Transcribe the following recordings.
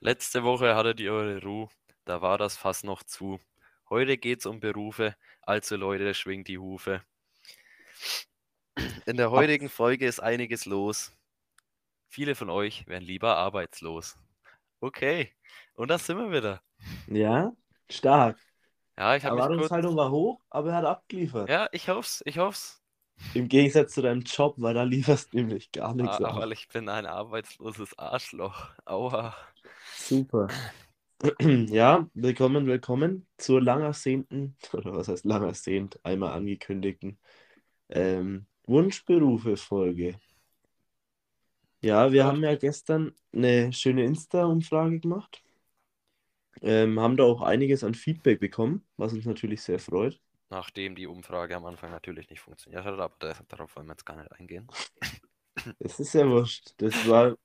Letzte Woche hattet ihr eure Ruhe, da war das Fass noch zu. Heute geht's um Berufe, also Leute, schwingt die Hufe. In der heutigen Folge ist einiges los. Viele von euch wären lieber arbeitslos. Okay, und da sind wir wieder. Ja, stark. Ja, ich habe mich kurz... Erwartungshaltung war hoch, aber er hat abgeliefert. Ja, ich hoff's, ich hoff's. Im Gegensatz zu deinem Job, weil da lieferst du nämlich gar nichts Ah, ab. weil ich bin ein arbeitsloses Arschloch. Aua. Super. Ja, willkommen, willkommen zur lang ersehnten, oder was heißt lang ersehnt, einmal angekündigten ähm, Wunschberufe-Folge. Ja, wir Ja. haben ja gestern eine schöne Insta-Umfrage gemacht. Ähm, haben da auch einiges an Feedback bekommen, was uns natürlich sehr freut. Nachdem die Umfrage am Anfang natürlich nicht funktioniert hat, aber da- darauf wollen wir jetzt gar nicht eingehen. Es ist ja wurscht. Das war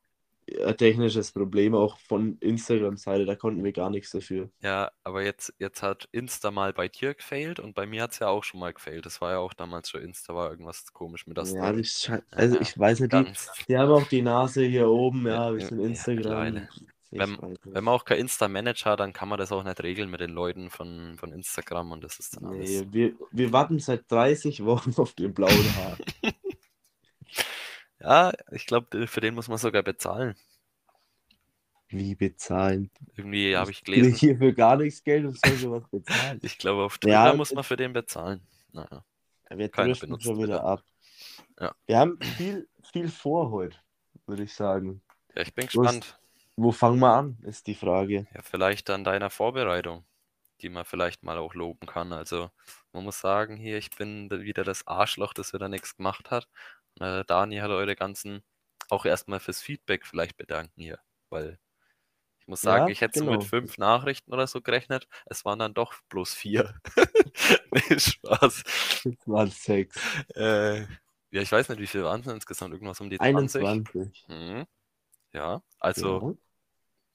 ein technisches Problem auch von Instagram-Seite, da konnten wir gar nichts dafür. Ja, aber jetzt, jetzt hat Insta mal bei dir gefailt und bei mir hat es ja auch schon mal gefailt. Das war ja auch damals schon Insta, war irgendwas komisch mit der Ja, das also Ja, ich weiß nicht, die, die haben auch die Nase hier oben, ja, Ja, ein ja, Instagram. mittlerweile. Ich Wenn-. Wenn man auch kein Insta-Manager hat, dann kann man das auch nicht regeln mit den Leuten von, von Instagram und das ist dann alles. Nee, wir, wir warten seit 30 Wochen auf den blauen Haar. Ja, ich glaube, für den muss man sogar bezahlen. Wie bezahlen? Irgendwie habe ich gelesen. ich hier für gar nichts Geld und soll sowas bezahlen? Ich glaube, auf Ja, Twitter muss man für den bezahlen. Naja. Wir driften schon wieder ab. Ja. Wir haben viel, viel vor heute, würde ich sagen. Ja, ich bin gespannt. Wo fangen wir an, ist die Frage. Ja, vielleicht an deiner Vorbereitung, die man vielleicht mal auch loben kann. Also, man muss sagen, hier, ich bin wieder das Arschloch, das wieder nichts gemacht hat. Äh, Dani hat eure ganzen, auch erstmal fürs Feedback vielleicht bedanken hier, weil ich muss sagen, Ja, ich hätte so genau. mit fünf Nachrichten oder so gerechnet. Es waren dann doch bloß vier. Nee, Spaß. Das waren sechs. Äh, ja, ich weiß nicht, wie viel waren es insgesamt? Irgendwas um die 20? 21. Mhm. Ja, also Ja.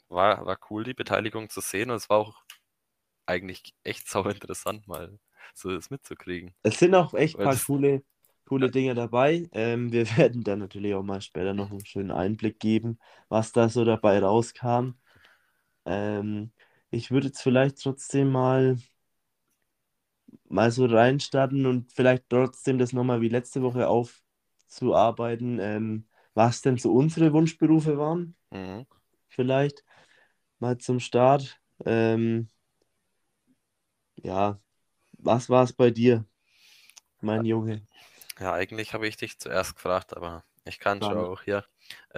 war, war cool, die Beteiligung zu sehen und es war auch eigentlich echt sau interessant, mal so das mitzukriegen. Es sind auch echt ein paar coole, coole Dinge dabei. Ähm, wir werden dann natürlich auch mal später noch einen schönen Einblick geben, was da so dabei rauskam. Ähm, ich würde jetzt vielleicht trotzdem mal, mal so reinstarten und vielleicht trotzdem das nochmal wie letzte Woche aufzuarbeiten, ähm, was denn so unsere Wunschberufe waren. Mhm. Vielleicht mal zum Start. Ähm, ja, was war es bei dir, mein Junge? Ja, eigentlich habe ich dich zuerst gefragt, aber ich kann schon auch hier.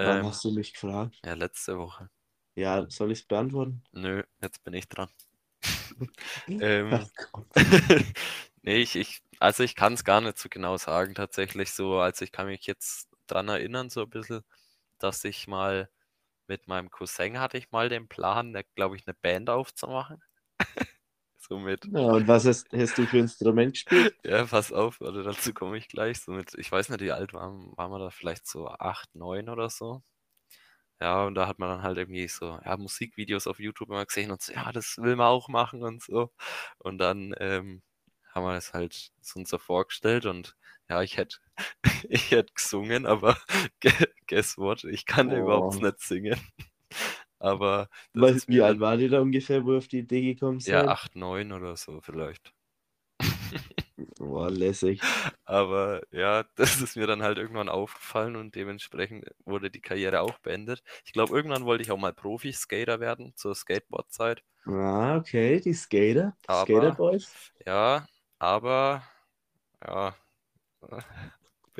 Wann Ähm, hast du mich gefragt? ja, letzte Woche. Ja, soll ich es beantworten? Nö, jetzt bin ich dran. Ähm, nee, ich, ich, also ich kann es gar nicht so genau sagen, tatsächlich so. Also ich kann mich jetzt dran erinnern, so ein bisschen, dass ich mal mit meinem Cousin hatte ich mal den Plan, glaube ich, eine Band aufzumachen. so mit, Ja, und was hast, hast du für Instrument gespielt? ja, pass auf, oder dazu komme ich gleich. So mit, ich weiß nicht, wie alt waren, waren wir da vielleicht so acht, neun oder so. Ja, und da hat man dann halt irgendwie so, ja, Musikvideos auf YouTube immer gesehen und so, ja, das will man auch machen und so. Und dann ähm, haben wir das halt so uns so vorgestellt und ja, ich hätte ich hätte gesungen, aber guess what, ich kann Oh. überhaupt nicht singen. Aber Weißt, wie alt war die da ungefähr, wo ihr auf die Idee gekommen ja, seid? acht, neun oder so vielleicht. Boah, lässig. Aber ja, das ist mir dann halt irgendwann aufgefallen und dementsprechend wurde die Karriere auch beendet. Ich glaube, irgendwann wollte ich auch mal Profi-Skater werden zur Skateboard-Zeit. Ah, okay, die Skater, die Aber- Skater Boys. Ja, aber ja,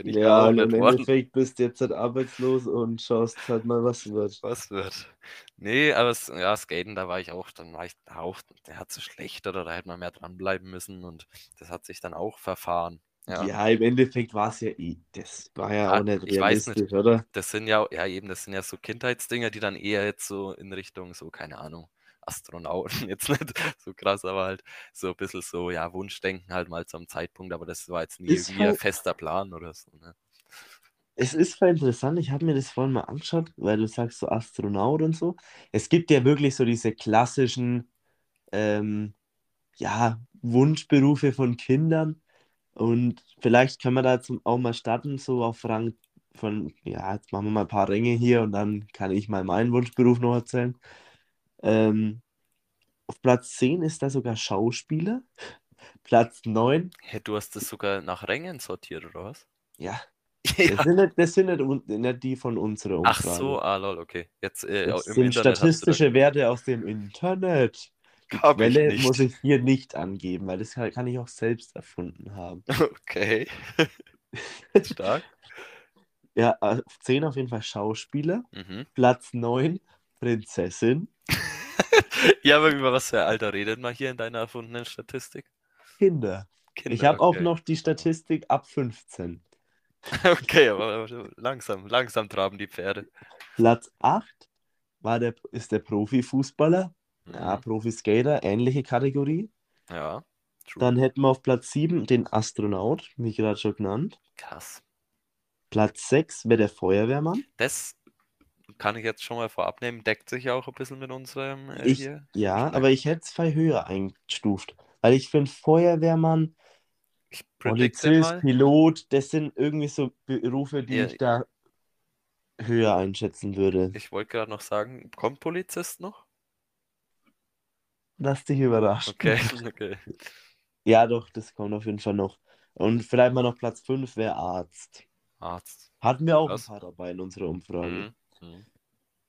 bin ich Ja, und im worden. Endeffekt bist du jetzt halt arbeitslos und schaust halt mal, was wird. Was wird? Nee, aber es, ja, Skaten, da war ich auch, dann war ich auch, der hat so schlecht oder da hätte man mehr dranbleiben müssen und das hat sich dann auch verfahren. Ja, Ja, im Endeffekt war es ja eh, das war ja Ah, auch nicht ich weiß nicht. realistisch, oder? das sind ja, ja eben, das sind ja so Kindheitsdinger, die dann eher jetzt so in Richtung, so, keine Ahnung, Astronauten, jetzt nicht so krass, aber halt so ein bisschen so, ja, Wunschdenken halt mal zum Zeitpunkt, aber das war jetzt nie Ist irgendwie ein halt- fester Plan oder so, ne? Es ist voll interessant, ich habe mir das vorhin mal angeschaut, weil du sagst so Astronaut und so. Es gibt ja wirklich so diese klassischen, ähm, ja, Wunschberufe von Kindern. Und vielleicht können wir da jetzt auch mal starten, so auf Rang von, ja, jetzt machen wir mal ein paar Ränge hier und dann kann ich mal meinen Wunschberuf noch erzählen. Ähm, auf Platz 10 ist da sogar Schauspieler. Platz 9, Hä, du hast das sogar nach Rängen sortiert, oder was? ja, Ja. das sind nicht, das sind nicht, nicht die von unserer Ach Umfrage. so, ah lol, okay. Jetzt äh, Das sind Internet statistische Werte aus dem Internet. Die Hab ich Quelle nicht. muss ich hier nicht angeben, weil das kann kann ich auch selbst erfunden haben. Okay. Stark. Ja, auf 10 auf jeden Fall Schauspieler. Mhm. Platz 9 Prinzessin. Ja, aber über was für Alter redet man hier in deiner erfundenen Statistik? Kinder. Kinder, Ich habe auch okay. noch die Statistik ab 15. Okay, aber langsam, langsam traben die Pferde. Platz 8 war der, ist der Profifußballer. Ja, Mhm. Profiskater, ähnliche Kategorie. Ja, true. Dann hätten wir auf Platz 7 den Astronaut, wie gerade schon genannt. Krass. Platz 6 wäre der Feuerwehrmann. Das kann ich jetzt schon mal vorab nehmen, deckt sich auch ein bisschen mit unserem äh, Ich, hier. ja, Geschmack. aber ich hätte es viel höher eingestuft. Weil ich finde, Feuerwehrmann, Polizist. Pilot, das sind irgendwie so Berufe, die Ja. ich da höher einschätzen würde. Ich wollte gerade noch sagen, kommt Polizist noch? Lass dich überraschen. Okay, okay. Ja, doch, das kommt auf jeden Fall noch. Und vielleicht mal noch Platz 5 wäre Arzt. Arzt. Hatten wir auch Krass. ein paar dabei in unserer Umfrage. Mhm. Mhm.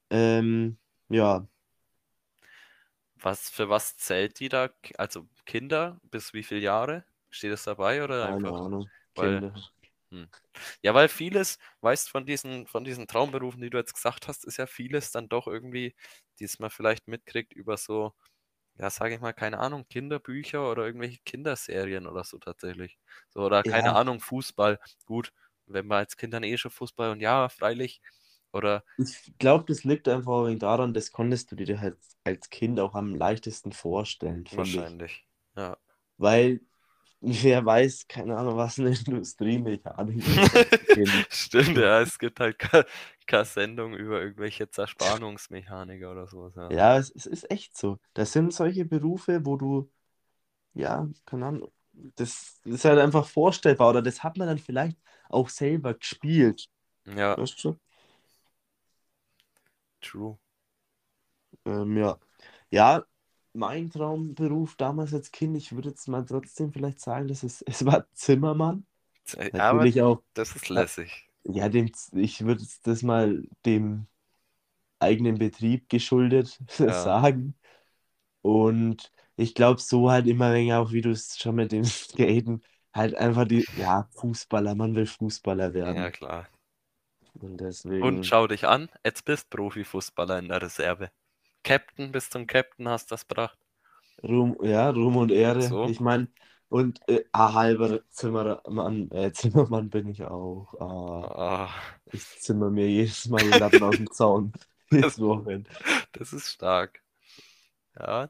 Ähm, ja, Was, für was zählt die da? Also Kinder bis wie viele Jahre? Steht es dabei oder keine einfach? Ahnung. weil- Kinder. Ja, weil vieles, weißt von diesen, von diesen Traumberufen, die du jetzt gesagt hast, ist ja vieles dann doch irgendwie, die man vielleicht mitkriegt über so, ja, sage ich mal, keine Ahnung, Kinderbücher oder irgendwelche Kinderserien oder so tatsächlich. So, oder keine Ja. Ahnung, Fußball. Gut, wenn man als Kind dann eh schon Fußball und ja, freilich. Oder Ich glaube, das liegt einfach daran, das konntest du dir halt als Kind auch am leichtesten vorstellen, finde ich. wahrscheinlich. Ja. Weil, wer weiß, keine Ahnung, was eine Industriemechanik ist. Stimmt, ja, es gibt halt ke- keine Sendung über irgendwelche Zerspannungsmechaniker oder sowas. Ja. Ja, es, es ist echt so. Das sind solche Berufe, wo du, ja, keine Ahnung, das ist halt einfach vorstellbar oder das hat man dann vielleicht auch selber gespielt. Ja, Weißt du? True. Ähm, ja. Ja, mein Traumberuf damals als Kind, ich würde jetzt mal trotzdem vielleicht sagen, dass es, es war Zimmermann. Äh, Aber Natürlich auch, das ist lässig. ja, dem, ich würde das mal dem eigenen Betrieb geschuldet Ja. sagen. Und ich glaube, so halt immer länger, auch wie du es schon mit dem Skaten, halt einfach die, ja, Fußballer, man will Fußballer werden. Ja, klar. Und deswegen. Und schau dich an, jetzt bist Profifußballer in der Reserve. Captain, bis zum Captain hast das gebracht. Ruhm, ja, Ruhm und Ehre. So. Ich meine, und äh, ein halber Zimmermann, äh, Zimmermann bin ich auch. Ah, Ah, ich zimmer mir jedes Mal die Latten aus dem Zaun. Wochenende. das ist stark. Ja,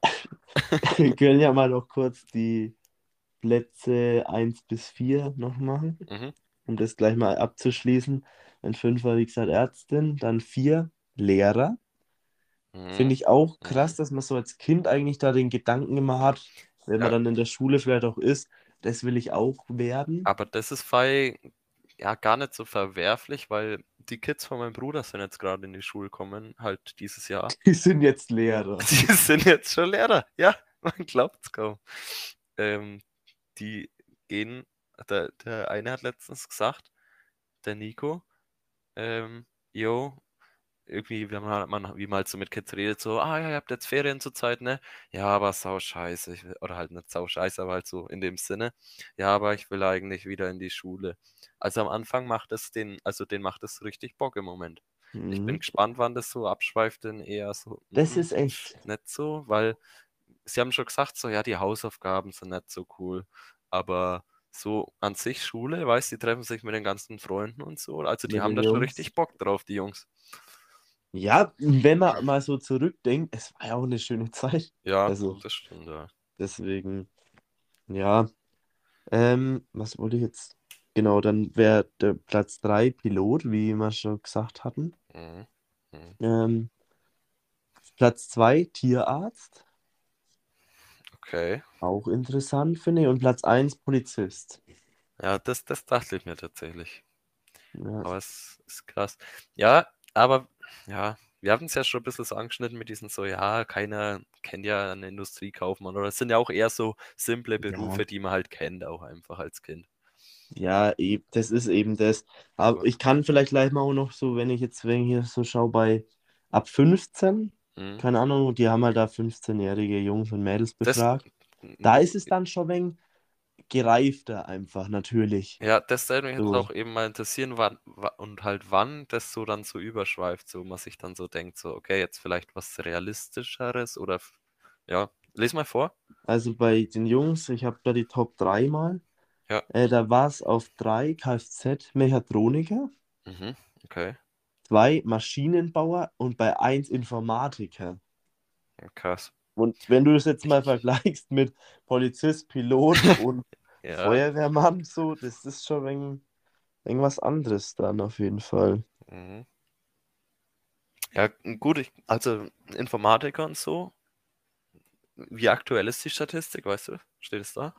Wir können ja mal noch kurz die Plätze 1 bis 4 noch machen, mhm. um das gleich mal abzuschließen. Ein 5 war, wie gesagt, Ärztin, dann 4 Lehrer. Mhm. Finde ich auch krass, dass man so als Kind eigentlich da den Gedanken immer hat, wenn man Ja. dann in der Schule vielleicht auch ist, das will ich auch werden. Aber das ist bei ja gar nicht so verwerflich, weil die Kids von meinem Bruder sind jetzt gerade in die Schule gekommen, halt dieses Jahr. Die sind jetzt Lehrer. Die sind jetzt schon Lehrer. Ja, man glaubt's kaum. Ähm, die gehen, der, der eine hat letztens gesagt, der Nico, ähm, yo, irgendwie, wenn man, man, wie man halt so mit Kids redet, so, ah ja, ihr habt jetzt Ferien zur Zeit, ne? Ja, aber sau scheiße. Will, oder halt nicht sau scheiße, aber halt so in dem Sinne. Ja, aber ich will eigentlich wieder in die Schule. Also am Anfang macht es den, also den macht es richtig Bock im Moment. Ich bin Mhm. gespannt, wann das so abschweift, denn eher so. Das mm, ist echt. nicht so, weil sie haben schon gesagt, so ja, die Hausaufgaben sind nicht so cool, aber so an sich Schule, weißt, die treffen sich mit den ganzen Freunden und so, also die Mit haben da schon richtig Bock drauf, die Jungs. Ja, wenn man mal so zurückdenkt, es war ja auch eine schöne Zeit. Ja, Also- das stimmt, ja. Deswegen, ja. Ähm, was wollte ich jetzt? Genau, dann wäre der Platz 3 Pilot, wie wir schon gesagt hatten. Mhm. Mhm. Ähm, Platz 2 Tierarzt, Okay. auch interessant finde ich. Und Platz 1 Polizist. Ja, das, das dachte ich mir tatsächlich. Ja. Aber es ist krass. Ja, aber ja, wir hatten es ja schon ein bisschen so angeschnitten mit diesen so, ja, keiner kennt ja einen Industriekaufmann oder es sind ja auch eher so simple Berufe, Ja. die man halt kennt, auch einfach als Kind. Ja, eben, das ist eben das. Aber Aber- ich kann vielleicht gleich mal auch noch so, wenn ich jetzt wenn ich hier so schaue, bei ab 15, Mhm. keine Ahnung, die haben halt da 15-jährige Jungs und Mädels Das- befragt. Da ist es dann schon wenig gereifter einfach, natürlich. Ja, das würde mich jetzt So. auch eben mal interessieren, wann, wa- und halt wann das so dann so überschweift, so man sich dann so denkt, so, okay, jetzt vielleicht was Realistischeres oder, ja, les mal vor. Also bei den Jungs, ich habe da die Top 3 mal. Ja. Äh, da war es auf 3 Kfz-Mechatroniker, Mhm, okay, 2 Maschinenbauer und bei 1 Informatiker. krass. Und wenn du es jetzt mal vergleichst mit Polizist, Pilot und Ja, Feuerwehrmann, so, das ist schon wenig, irgendwas anderes dann auf jeden Fall. mhm. Ja, gut, ich, also Informatiker und so, wie aktuell ist die Statistik, weißt du? Steht es da?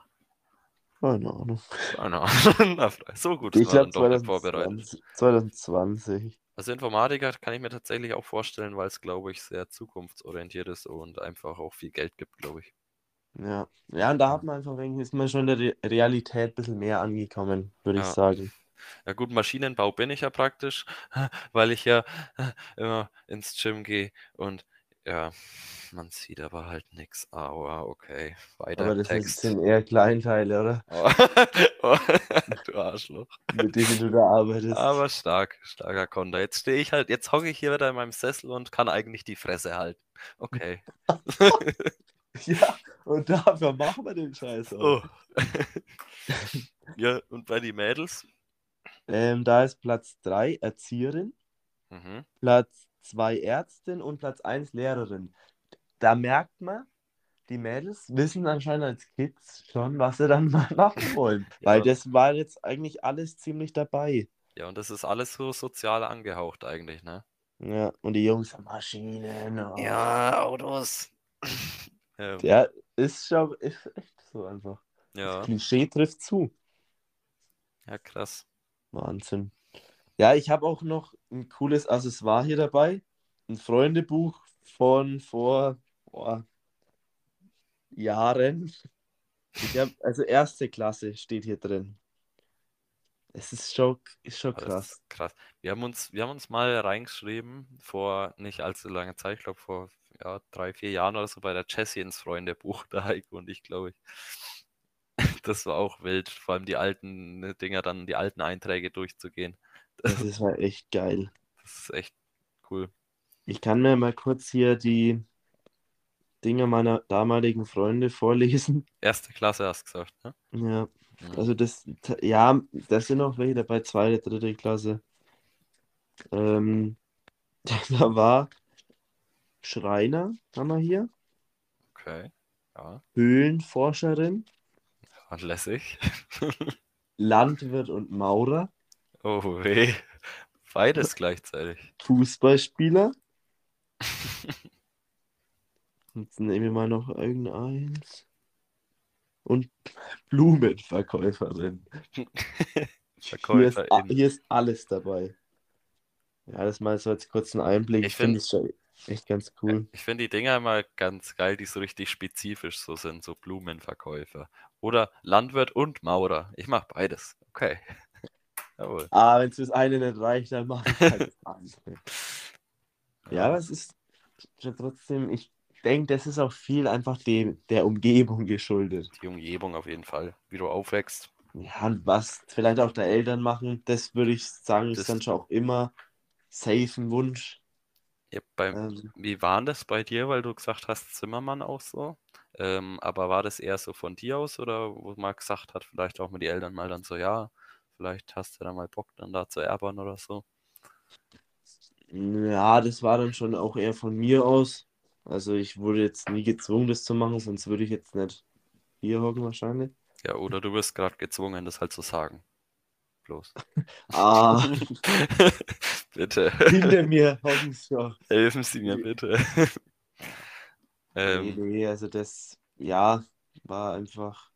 Keine Ahnung. Keine Ahnung. So gut, Ich ist man glaube dann doch nicht vorbereitet. 2020, 2020. Also Informatiker kann ich mir tatsächlich auch vorstellen, weil es, glaube ich, sehr zukunftsorientiert ist und einfach auch viel Geld gibt, glaube ich. Ja. Ja, und da hat man einfach, ein wenig- ist man schon in der Re Realität ein bisschen mehr angekommen, würde ich Ja. sagen. Ja gut, Maschinenbau bin ich ja praktisch, weil ich ja immer ins Gym gehe und ja, man sieht aber halt nichts. Aber okay, weiter Aber das Text. sind eher Kleinteile, oder? Oh, du Arschloch. Mit denen du da arbeitest. Aber stark, starker Konter. Jetzt stehe ich halt, jetzt hocke ich hier wieder in meinem Sessel und kann eigentlich die Fresse halten. Okay. Ja, und dafür machen wir den Scheiß auch. Oh. ja, und bei den Mädels? Ähm, da ist Platz 3 Erzieherin, Mhm. Platz 2 Ärztin und Platz 1 Lehrerin. Da merkt man, die Mädels wissen anscheinend als Kids schon, was sie dann mal machen wollen. Weil Ja. das war jetzt eigentlich alles ziemlich dabei. Ja, und das ist alles so sozial angehaucht eigentlich, ne? Ja, und die Jungs haben Maschinen. Oh. Ja, Autos. ja, Ja, ist schon ist echt so einfach. ja, Klischee trifft zu. ja, krass. Wahnsinn. Ja, ich habe auch noch ein cooles Accessoire hier dabei. Ein Freundebuch von vor boah, Jahren. Ich hab, also erste Klasse steht hier drin. Es ist schon, ist schon Das krass. ist krass. Wir haben uns, wir haben uns mal reingeschrieben vor nicht allzu langer Zeit, ich glaube vor ja, drei, vier Jahren oder so bei der Jessie ins Freundebuch, der Heiko und ich, glaube ich. Das war auch wild, vor allem die alten Dinger, dann die alten Einträge durchzugehen. Das ist halt echt geil. Das ist echt cool. Ich kann mir mal kurz hier die Dinge meiner damaligen Freunde vorlesen. Erste Klasse hast du gesagt, ne? Ja, Mhm. also das, ja, das sind auch welche dabei, zweite, dritte Klasse. Ähm, da war Schreiner, haben wir hier, Okay. Ja, Höhlenforscherin, und lässig. Landwirt und Maurer, Oh weh. Beides gleichzeitig. Fußballspieler. Jetzt nehmen wir mal noch irgendeins. Und Blumenverkäuferin. Hier ist, Verkäuferin. hier ist alles dabei. Ja, das mal so als kurzen Einblick. Ich Ich finde find- es schon echt ganz cool. Ich finde die Dinger immer ganz geil, die so richtig spezifisch so sind, so Blumenverkäufer. Oder Landwirt und Maurer. Ich mache beides. Okay. Jawohl. Ah, wenn es das eine nicht reicht, dann mache ich halt das andere. Ja, aber es ist trotzdem, ich denke, das ist auch viel einfach dem, der Umgebung geschuldet. Die Umgebung auf jeden Fall. Wie du aufwächst. Ja, und was vielleicht auch der Eltern machen, das würde ich sagen, ist Das- dann schon auch immer safe ein Wunsch. Ja, bei, Ähm, wie war das bei dir, weil du gesagt hast, Zimmermann auch so? Ähm, aber war das eher so von dir aus oder wo man gesagt hat, vielleicht auch mit die Eltern mal dann so, ja, vielleicht hast du da mal Bock dann da zu erbern oder so? ja, das war dann schon auch eher von mir aus. Also ich wurde jetzt nie gezwungen, das zu machen, sonst würde ich jetzt nicht hier hocken wahrscheinlich. Ja, oder du wirst gerade gezwungen, das halt zu sagen. Bloß. Ah, Bitte. hinter mir hocken sie schon. Helfen Sie mir bitte. Nee, ähm, nee, also das, ja, war einfach,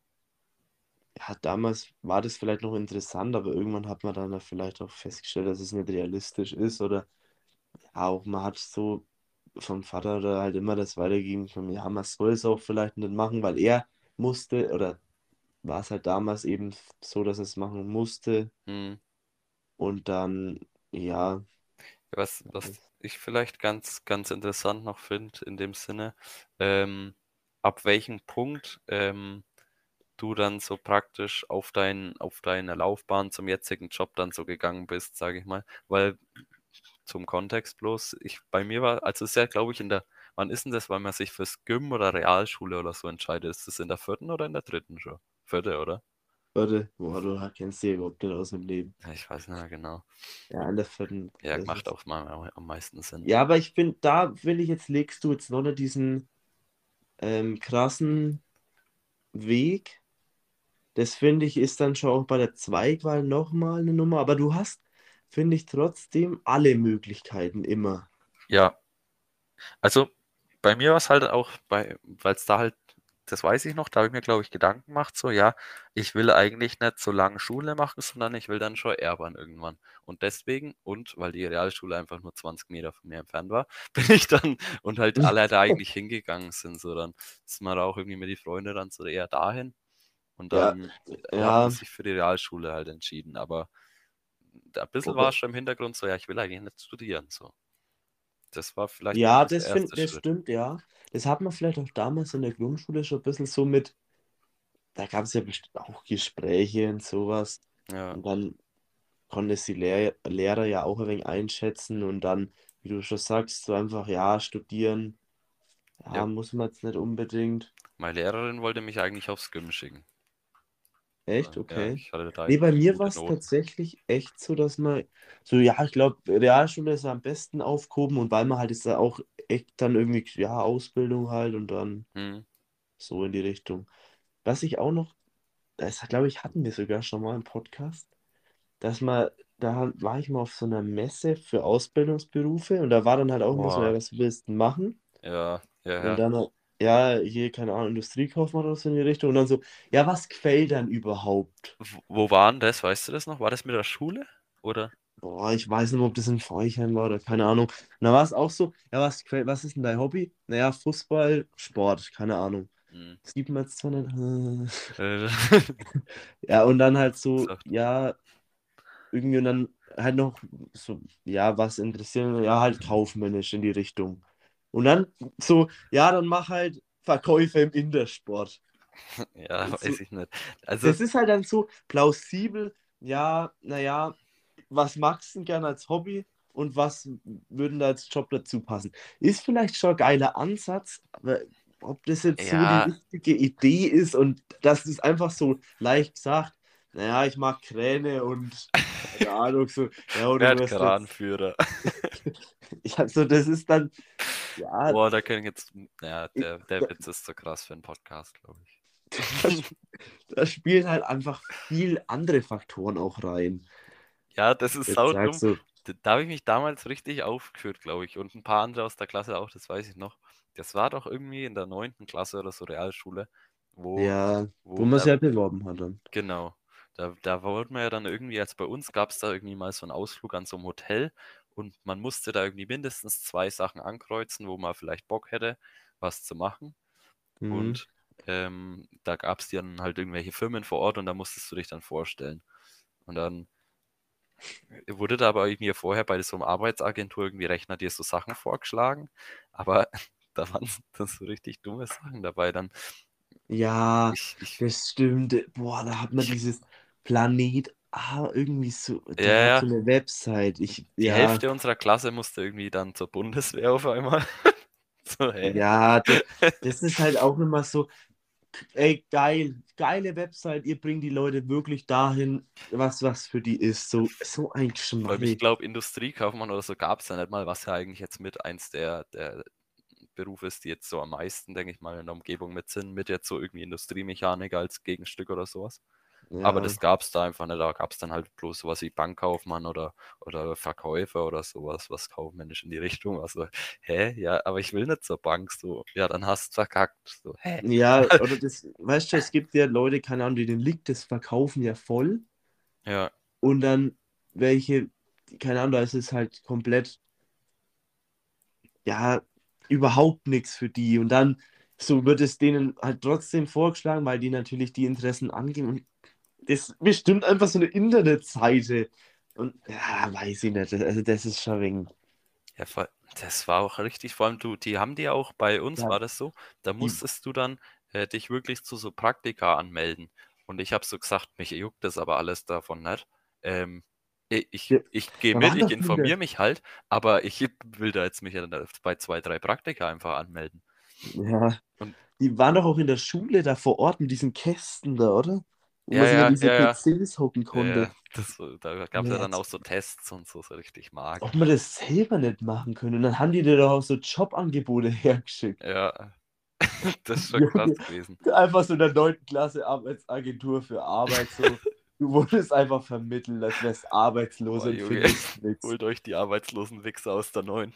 ja, damals war das vielleicht noch interessant, aber irgendwann hat man dann vielleicht auch festgestellt, dass es nicht realistisch ist oder ja, auch man hat so vom Vater oder halt immer das weitergegeben von mir, ja, man soll es auch vielleicht nicht machen, weil er musste oder war es halt damals eben so, dass es machen musste Hm. und dann, ja, Was, was ich vielleicht ganz, ganz interessant noch finde in dem Sinne, ähm, ab welchem Punkt ähm, du dann so praktisch auf dein, auf deine Laufbahn zum jetzigen Job dann so gegangen bist, sage ich mal. Weil zum Kontext bloß, ich, bei mir war, also ist ja, glaube ich, in der, wann ist denn das, weil man sich fürs Gym oder Realschule oder so entscheidet? Ist das in der vierten oder in der dritten schon? Vierte, oder? warte, boah, du kennst dich überhaupt nicht aus dem Leben. Ja, ich weiß nicht genau. Ja, in der vierten. Ja, macht auch mal am- meisten Sinn. Ja, aber ich finde, da will ich jetzt, legst du jetzt noch nicht diesen ähm, krassen Weg. Das finde ich, ist dann schon auch bei der Zweigwahl nochmal eine Nummer. Aber du hast, finde ich, trotzdem alle Möglichkeiten immer. Ja, also bei mir war es halt auch, weil es da halt, das weiß ich noch, da habe ich mir, glaube ich, Gedanken gemacht, so, ja, ich will eigentlich nicht so lange Schule machen, sondern ich will dann schon erben irgendwann. Und deswegen, und weil die Realschule einfach nur 20 Meter von mir entfernt war, bin ich dann, und halt alle da eigentlich hingegangen sind, so, dann ist man da auch irgendwie mit die Freunde dann so eher dahin. Und Ja, dann hat Ja, man sich für die Realschule halt entschieden. Aber da ein bisschen Wobei- war es schon im Hintergrund so, ja, ich will eigentlich nicht studieren, so. Das war vielleicht ja, der das, find, das stimmt, ja. Das hat man vielleicht auch damals in der Grundschule schon ein bisschen so mit, da gab es ja bestimmt auch Gespräche und sowas. Ja, Und dann konnte es die Lehr Lehrer ja auch ein wenig einschätzen und dann, wie du schon sagst, so einfach, ja, studieren, ja, Ja. muss man jetzt nicht unbedingt. meine Lehrerin wollte mich eigentlich aufs Gym schicken. Echt? Ja, Okay. ich hatte da Nee, bei mir war es tatsächlich echt so, dass man, so, ja, ich glaube, Realschule ist am besten aufgehoben und weil man halt ist da auch echt dann irgendwie, ja, Ausbildung halt und dann Hm, so in die Richtung. Was ich auch noch, das glaube ich, hatten wir sogar schon mal im Podcast, dass man, da war ich mal auf so einer Messe für Ausbildungsberufe und da war dann halt auch immer so, ja, was willst du machen? ja, ja, Und ja. dann, ja, hier, keine Ahnung, Industriekaufmann oder so in die Richtung und dann so, ja, was gefällt dann überhaupt? Wo waren das? Weißt du das noch? War das mit der Schule? Oder? Boah, ich weiß nicht, ob das in Forchheim war oder keine Ahnung. Und da war es auch so, ja, was gefällt, was ist denn dein Hobby? Naja, Fußball, Sport, keine Ahnung. Hm. Sieht man jetzt zwar nicht. Ja, und dann halt so, ja, irgendwie und dann halt noch so, ja, was interessiert, ja, halt kaufmännisch in die Richtung. Und dann so, ja, dann mach halt Verkäufe im Intersport. ja, So- weiß ich nicht. Also, Das ist halt dann so plausibel, ja, naja, was magst du denn gerne als Hobby und was würden da als Job dazu passen? Ist vielleicht schon ein geiler Ansatz, aber ob das jetzt Ja. so die richtige Idee ist und das ist einfach so leicht gesagt, naja, ich mag Kräne und keine Ahnung, so, ja, oder Kranführer? ja, so, das ist dann, ja, Boah, da können jetzt, ja, der, der Witz ist so krass für einen Podcast, glaube ich. da spielen halt einfach viel andere Faktoren auch rein. Ja, das ist Jetzt saudumm. sagst du, Da, habe ich mich damals richtig aufgeführt, glaube ich. Und ein paar andere aus der Klasse auch, das weiß ich noch. Das war doch irgendwie in der neunten Klasse oder so Realschule, wo, ja, wo wo man sich halt beworben hat dann. Genau. Da, da wollten wir ja dann irgendwie, als bei uns gab es da irgendwie mal so einen Ausflug an so einem Hotel und man musste da irgendwie mindestens zwei Sachen ankreuzen, wo man vielleicht Bock hätte, was zu machen. Mhm. Und ähm, da gab es dann halt irgendwelche Firmen vor Ort und da musstest du dich dann vorstellen. Und dann wurde da aber irgendwie vorher bei so einer Arbeitsagentur irgendwie Rechner dir so Sachen vorgeschlagen, aber da waren dann so richtig dumme Sachen dabei. Dann Ja, ich, ich, das stimmt. Boah, da hat man Ich- dieses Planet A irgendwie so, Ja, so eine Website. Ich, die Hälfte unserer Klasse musste irgendwie dann zur Bundeswehr auf einmal. so, ja, das, das ist halt auch immer so, ey, geil, geile Website, ihr bringt die Leute wirklich dahin, was was für die ist. So, so ein Weil ich glaube, Industriekaufmann oder so gab es ja nicht mal, was ja eigentlich jetzt mit eins der, der Berufe ist, die jetzt so am meisten, denke ich mal, in der Umgebung mit sind, mit jetzt so irgendwie Industriemechaniker als Gegenstück oder sowas. Aber Ja, das gab es da einfach nicht. Da gab es dann halt bloß sowas wie Bankkaufmann oder, oder Verkäufer oder sowas, was kaufmännisch in die Richtung war. So, hä? Ja, aber ich will nicht zur Bank. So, ja, dann hast du verkackt. So, hä? ja, oder das, weißt du, es gibt ja Leute, keine Ahnung, denen liegt das Verkaufen ja voll. Ja, Und dann welche, keine Ahnung, da ist es halt komplett ja, überhaupt nichts für die. Und dann so wird es denen halt trotzdem vorgeschlagen, weil die natürlich die Interessen angehen. Und das ist bestimmt einfach so eine Internetseite. Und ja, weiß ich nicht. Also das ist schon wegen. Ja, das war auch richtig. Vor allem, du, die haben die auch bei uns, ja. war das so. Da musstest du dann äh, dich wirklich zu so Praktika anmelden. Und ich habe so gesagt, mich juckt das aber alles davon nicht. Ähm, ich, ich gehe mit, ich informiere mich halt, aber ich will da jetzt mich bei zwei, drei Praktika einfach anmelden. Ja. Und die waren doch auch in der Schule da vor Ort mit diesen Kästen da, oder? Wo ja, man ja, diese ja, PCs hocken konnte. Das, da gab es ja dann auch so Tests und so, so richtig mag. Ob man das selber nicht machen können. Und dann haben die dir doch auch so Jobangebote hergeschickt. Ja, das ist schon krass gewesen. Einfach so in der 9. Klasse Arbeitsagentur für Arbeit. So. du wurdest einfach vermittelt, als wärst arbeitslos Boah, und findest nichts. Holt euch die arbeitslosen Wichser aus der 9.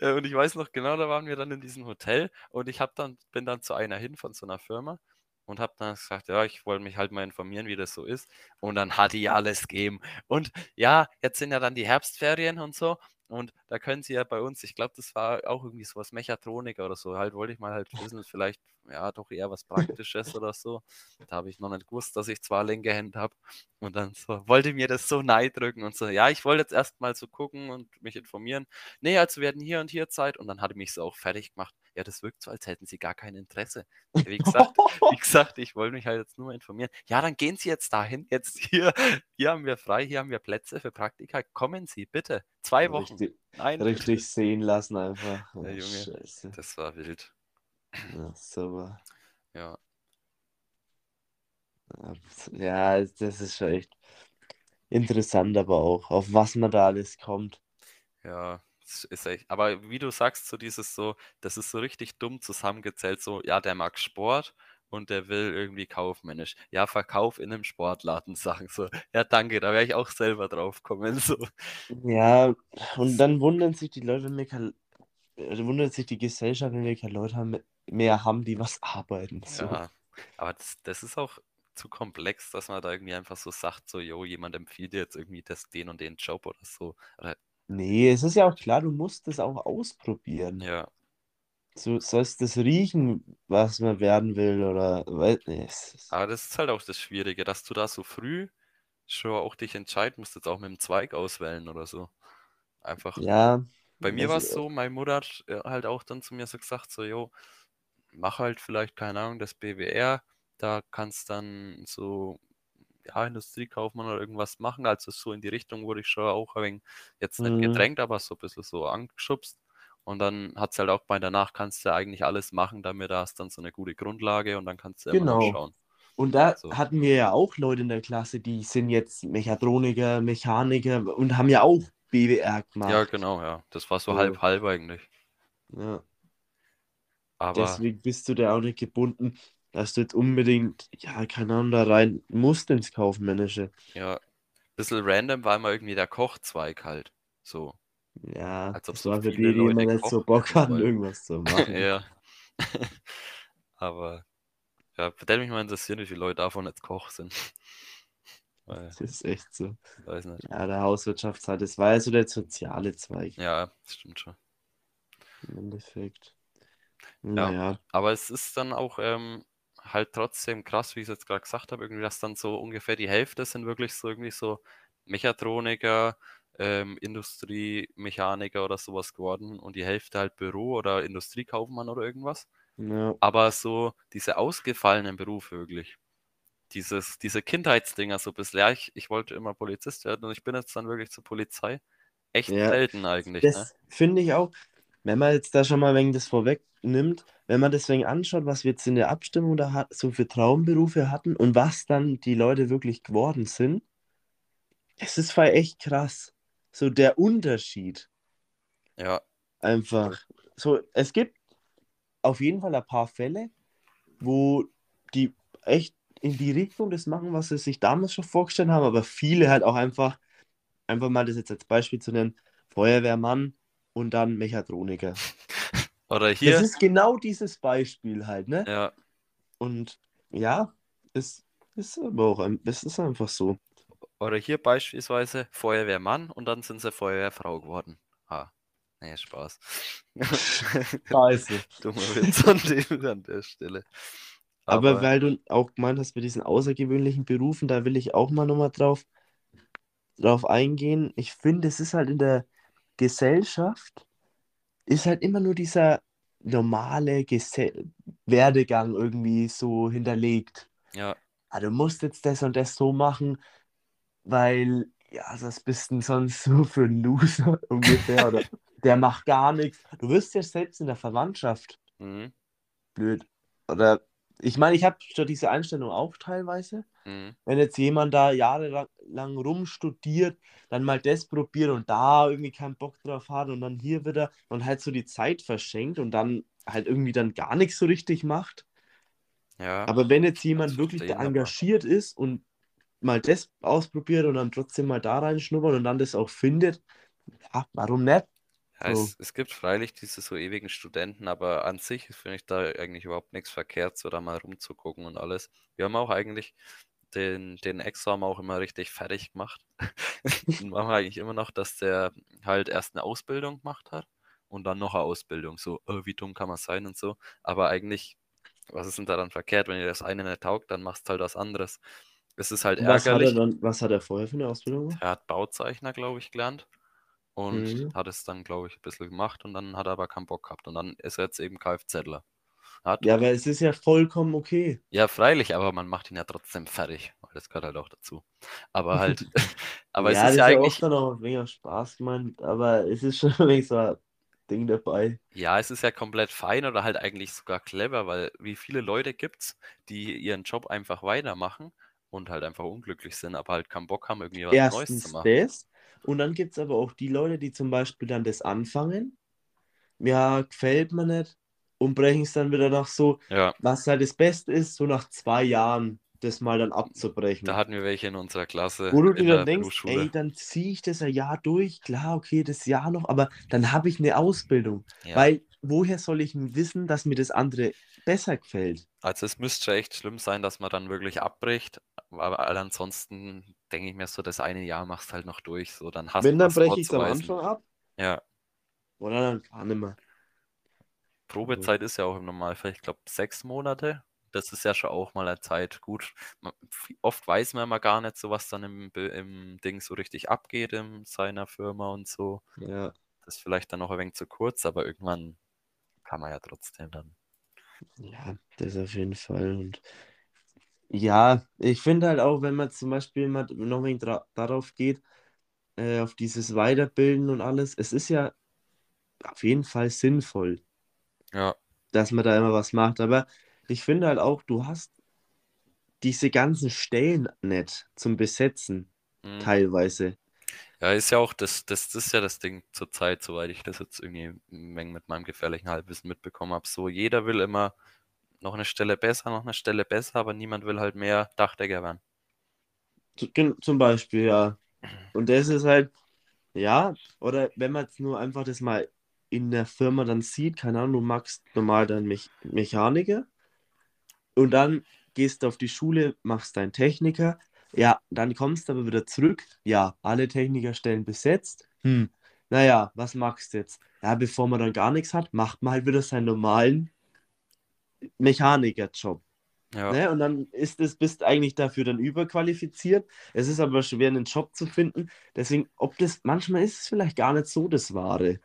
und ich weiß noch genau, da waren wir dann in diesem Hotel und ich hab dann, bin dann zu einer hin von so einer Firma und habe dann gesagt, ja, ich wollte mich halt mal informieren, wie das so ist. Und dann hat die alles gegeben. Und ja, jetzt sind ja dann die Herbstferien und so. Und da können sie ja bei uns, ich glaube, das war auch irgendwie sowas Mechatroniker oder so. Halt wollte ich mal halt wissen, vielleicht ja doch eher was Praktisches oder so. Da habe ich noch nicht gewusst, dass ich zwar linke Hände habe. Und dann so, wollte mir das so drücken und so, ja, ich wollte jetzt erstmal so gucken und mich informieren. Nee, also wir hatten hier und hier Zeit und dann hatte mich so auch fertig gemacht. Ja, das wirkt so, als hätten sie gar kein Interesse. Wie gesagt, wie gesagt ich wollte mich halt jetzt nur informieren. Ja, dann gehen Sie jetzt dahin. Jetzt hier, hier haben wir frei, hier haben wir Plätze für Praktika. Kommen Sie, bitte. Zwei Wochen. Richtig, Nein, richtig sehen lassen einfach. Oh, Junge, Scheiße. das war wild. Ja, super. Ja. Ja, das ist schon echt interessant, aber auch, auf was man da alles kommt. Ja, ist echt. Aber wie du sagst, so dieses so, das ist so richtig dumm zusammengezählt, so, ja, der mag Sport und der will irgendwie kaufmännisch. Ja, Verkauf in einem Sportladen sagen so. Ja, danke, da wäre ich auch selber drauf kommen. So. Ja, und dann wundern sich die Leute, wenn wir äh, wundert sich die Gesellschaft, wenn wir keine Leute haben, mehr haben, die was arbeiten. So. Ja, aber das, das ist auch zu komplex, dass man da irgendwie einfach so sagt, so, jo, jemand empfiehlt dir jetzt irgendwie das, den und den Job oder so. Oder Nee, es ist ja auch klar, du musst es auch ausprobieren. Ja. Du sollst das riechen, was man werden will, oder weiß nicht. Aber das ist halt auch das Schwierige, dass du da so früh schon auch dich entscheiden musst, jetzt auch mit dem Zweig auswählen oder so. Einfach. Ja. Bei mir war es so, meine Mutter hat äh, halt auch dann zu mir so gesagt, so, jo, mach halt vielleicht, keine Ahnung, das BWR, da kannst dann so ja, Industriekaufmann oder irgendwas machen. Also so in die Richtung wurde ich schon auch ein wenig, jetzt nicht mhm. gedrängt, aber so ein bisschen so angeschubst. Und dann hat es halt auch bei danach kannst du eigentlich alles machen, damit da hast dann so eine gute Grundlage und dann kannst du genau. immer schauen. Und da so. hatten wir ja auch Leute in der Klasse, die sind jetzt Mechatroniker, Mechaniker und haben ja auch BWR gemacht. Ja, genau, ja. Das war so ja. halb halb eigentlich. Ja. Aber Deswegen bist du da auch nicht gebunden dass du jetzt unbedingt, ja, keine Ahnung, da rein musst ins Kaufmännische. Ja, ein bisschen random war immer irgendwie der Kochzweig halt. So. Ja, Als ob das so war für die, die immer nicht so Bock hatten, irgendwas zu machen. ja. Aber ja, würde mich mal interessieren, wie viele Leute davon jetzt Koch sind. Weil, das ist echt so. Weiß nicht. Ja, der Hauswirtschaftszeit, das war ja so der soziale Zweig. Ja, das stimmt schon. Im Endeffekt. Naja. Ja, aber es ist dann auch, ähm, halt trotzdem krass, wie ich es jetzt gerade gesagt habe, irgendwie, dass dann so ungefähr die Hälfte sind wirklich so irgendwie so Mechatroniker, ähm, Industriemechaniker oder sowas geworden und die Hälfte halt Büro oder Industriekaufmann oder irgendwas. Ja. Aber so diese ausgefallenen Berufe wirklich. Dieses, diese Kindheitsdinger so bisschen. Ja, ich, ich wollte immer Polizist werden und ich bin jetzt dann wirklich zur Polizei. Echt ja. selten eigentlich. Das ne? finde ich auch, wenn man jetzt da schon mal wegen das vorwegnimmt, wenn man deswegen anschaut, was wir jetzt in der Abstimmung da so für Traumberufe hatten und was dann die Leute wirklich geworden sind, es ist voll echt krass. So der Unterschied. Ja. Einfach. So, es gibt auf jeden Fall ein paar Fälle, wo die echt in die Richtung das machen, was sie sich damals schon vorgestellt haben, aber viele halt auch einfach, einfach mal das jetzt als Beispiel zu nennen, Feuerwehrmann und dann Mechatroniker. Oder hier. Das ist genau dieses Beispiel halt, ne? Ja. Und ja, es ist aber auch es ist einfach so. Oder hier beispielsweise Feuerwehrmann und dann sind sie Feuerwehrfrau geworden. Ah. Nee, Spaß. Scheiße. Dummer Witz an, dem, an der Stelle. Aber, Aber weil du auch gemeint hast, mit diesen außergewöhnlichen Berufen, da will ich auch mal nochmal drauf, drauf eingehen. Ich finde, es ist halt in der Gesellschaft, ist halt immer nur dieser normale Gese Werdegang irgendwie so hinterlegt. ja, Ah, du musst jetzt das und das so machen, weil, ja, das bist du sonst so für ein Loser ungefähr. Oder der macht gar nichts. Du wirst ja selbst in der Verwandtschaft mhm, blöd. Oder ich meine, ich habe schon diese Einstellung auch teilweise. Mhm, Wenn jetzt jemand da jahrelang lang rumstudiert, dann mal das probiert und da irgendwie keinen Bock drauf hat und dann hier wieder und halt so die Zeit verschenkt und dann halt irgendwie dann gar nichts so richtig macht. ja, Aber wenn jetzt jemand wirklich da verstehen, aber- engagiert ist und mal das ausprobiert und dann trotzdem mal da reinschnuppern und dann das auch findet, ja, warum nicht? Ja, So. es, es gibt freilich diese so ewigen Studenten, aber an sich finde ich da eigentlich überhaupt nichts verkehrt, so da mal rumzugucken und alles. Wir haben auch eigentlich den, den wir auch immer richtig fertig gemacht. Den machen wir eigentlich immer noch, dass der halt erst eine Ausbildung gemacht hat und dann noch eine Ausbildung. So, äh, wie dumm kann man sein und so. Aber eigentlich, was ist denn daran verkehrt? Wenn dir das eine nicht taugt, dann machst du halt was anderes. Es ist halt Was hat er ärgerlich. dann, was hat er vorher für eine Ausbildung gemacht? Er hat Bauzeichner, glaube ich, gelernt und Mhm. hat es dann, glaube ich, ein bisschen gemacht und dann hat er aber keinen Bock gehabt und dann ist er jetzt eben Kfzler. Hat, Ja, aber es ist ja vollkommen okay. ja, freilich, aber man macht ihn ja trotzdem fertig, das gehört halt auch dazu. Aber halt, aber ja, es ist ja das eigentlich, dann auch ein wenig Spaß gemeint, aber es ist schon wenig so ein Ding dabei. ja, es ist ja komplett fein oder halt eigentlich sogar clever, weil wie viele Leute gibt's, die ihren Job einfach weitermachen und halt einfach unglücklich sind, aber halt keinen Bock haben, irgendwie was Neues zu Erstens machen. das. Und dann gibt es aber auch die Leute, die zum Beispiel dann das anfangen. Ja, gefällt mir nicht. Und brechen es dann wieder nach so, Ja, was halt das Beste ist, so nach zwei Jahren das mal dann abzubrechen. da hatten wir welche in unserer Klasse Wo du dir dann denkst, ey, dann ziehe ich das ein Jahr durch, klar, okay, das Jahr noch, aber dann habe ich eine Ausbildung. Ja. Weil woher soll ich wissen, dass mir das andere besser gefällt? Also es müsste schon echt schlimm sein, dass man dann wirklich abbricht. Aber ansonsten denke ich mir so, das eine Jahr machst halt noch durch. So, dann hast Wenn, dann breche ich es am. Anfang ab. Ja, Oder dann gar nicht mehr. Probezeit ist ja auch im Normalfall, ich glaube, sechs Monate. Das ist ja schon auch mal eine Zeit. Gut, man, oft weiß man immer gar nicht so, was dann im, im Ding so richtig abgeht in seiner Firma und so. Ja. Das ist vielleicht dann noch ein wenig zu kurz, aber irgendwann kann man ja trotzdem dann. Ja, das auf jeden Fall. Und ja, ich finde halt auch, wenn man zum Beispiel mal noch ein wenig darauf geht, äh, auf dieses Weiterbilden und alles, es ist ja auf jeden Fall sinnvoll, Ja, dass man da immer was macht. Aber ich finde halt auch, du hast diese ganzen Stellen nicht zum Besetzen, mm. teilweise. Ja, ist ja auch das, das, das ist ja das Ding zur Zeit, soweit ich das jetzt irgendwie wenig mit meinem gefährlichen Halbwissen mitbekommen habe. So, jeder will immer noch eine Stelle besser, noch eine Stelle besser, aber niemand will halt mehr Dachdecker werden. Zum Beispiel, ja. Und das ist halt, ja, oder wenn man jetzt nur einfach das mal in der Firma dann sieht, keine Ahnung, du magst normal dann Mech Mechaniker und dann gehst du auf die Schule, machst deinen Techniker, ja, dann kommst du aber wieder zurück, ja, alle Technikerstellen besetzt, hm, naja, was machst du jetzt? Ja, bevor man dann gar nichts hat, macht man halt wieder seinen normalen Mechanikerjob. Ja, Ne? Und dann ist es, bist eigentlich dafür dann überqualifiziert. Es ist aber schwer, einen Job zu finden. Deswegen, ob das, manchmal ist es vielleicht gar nicht so das Wahre.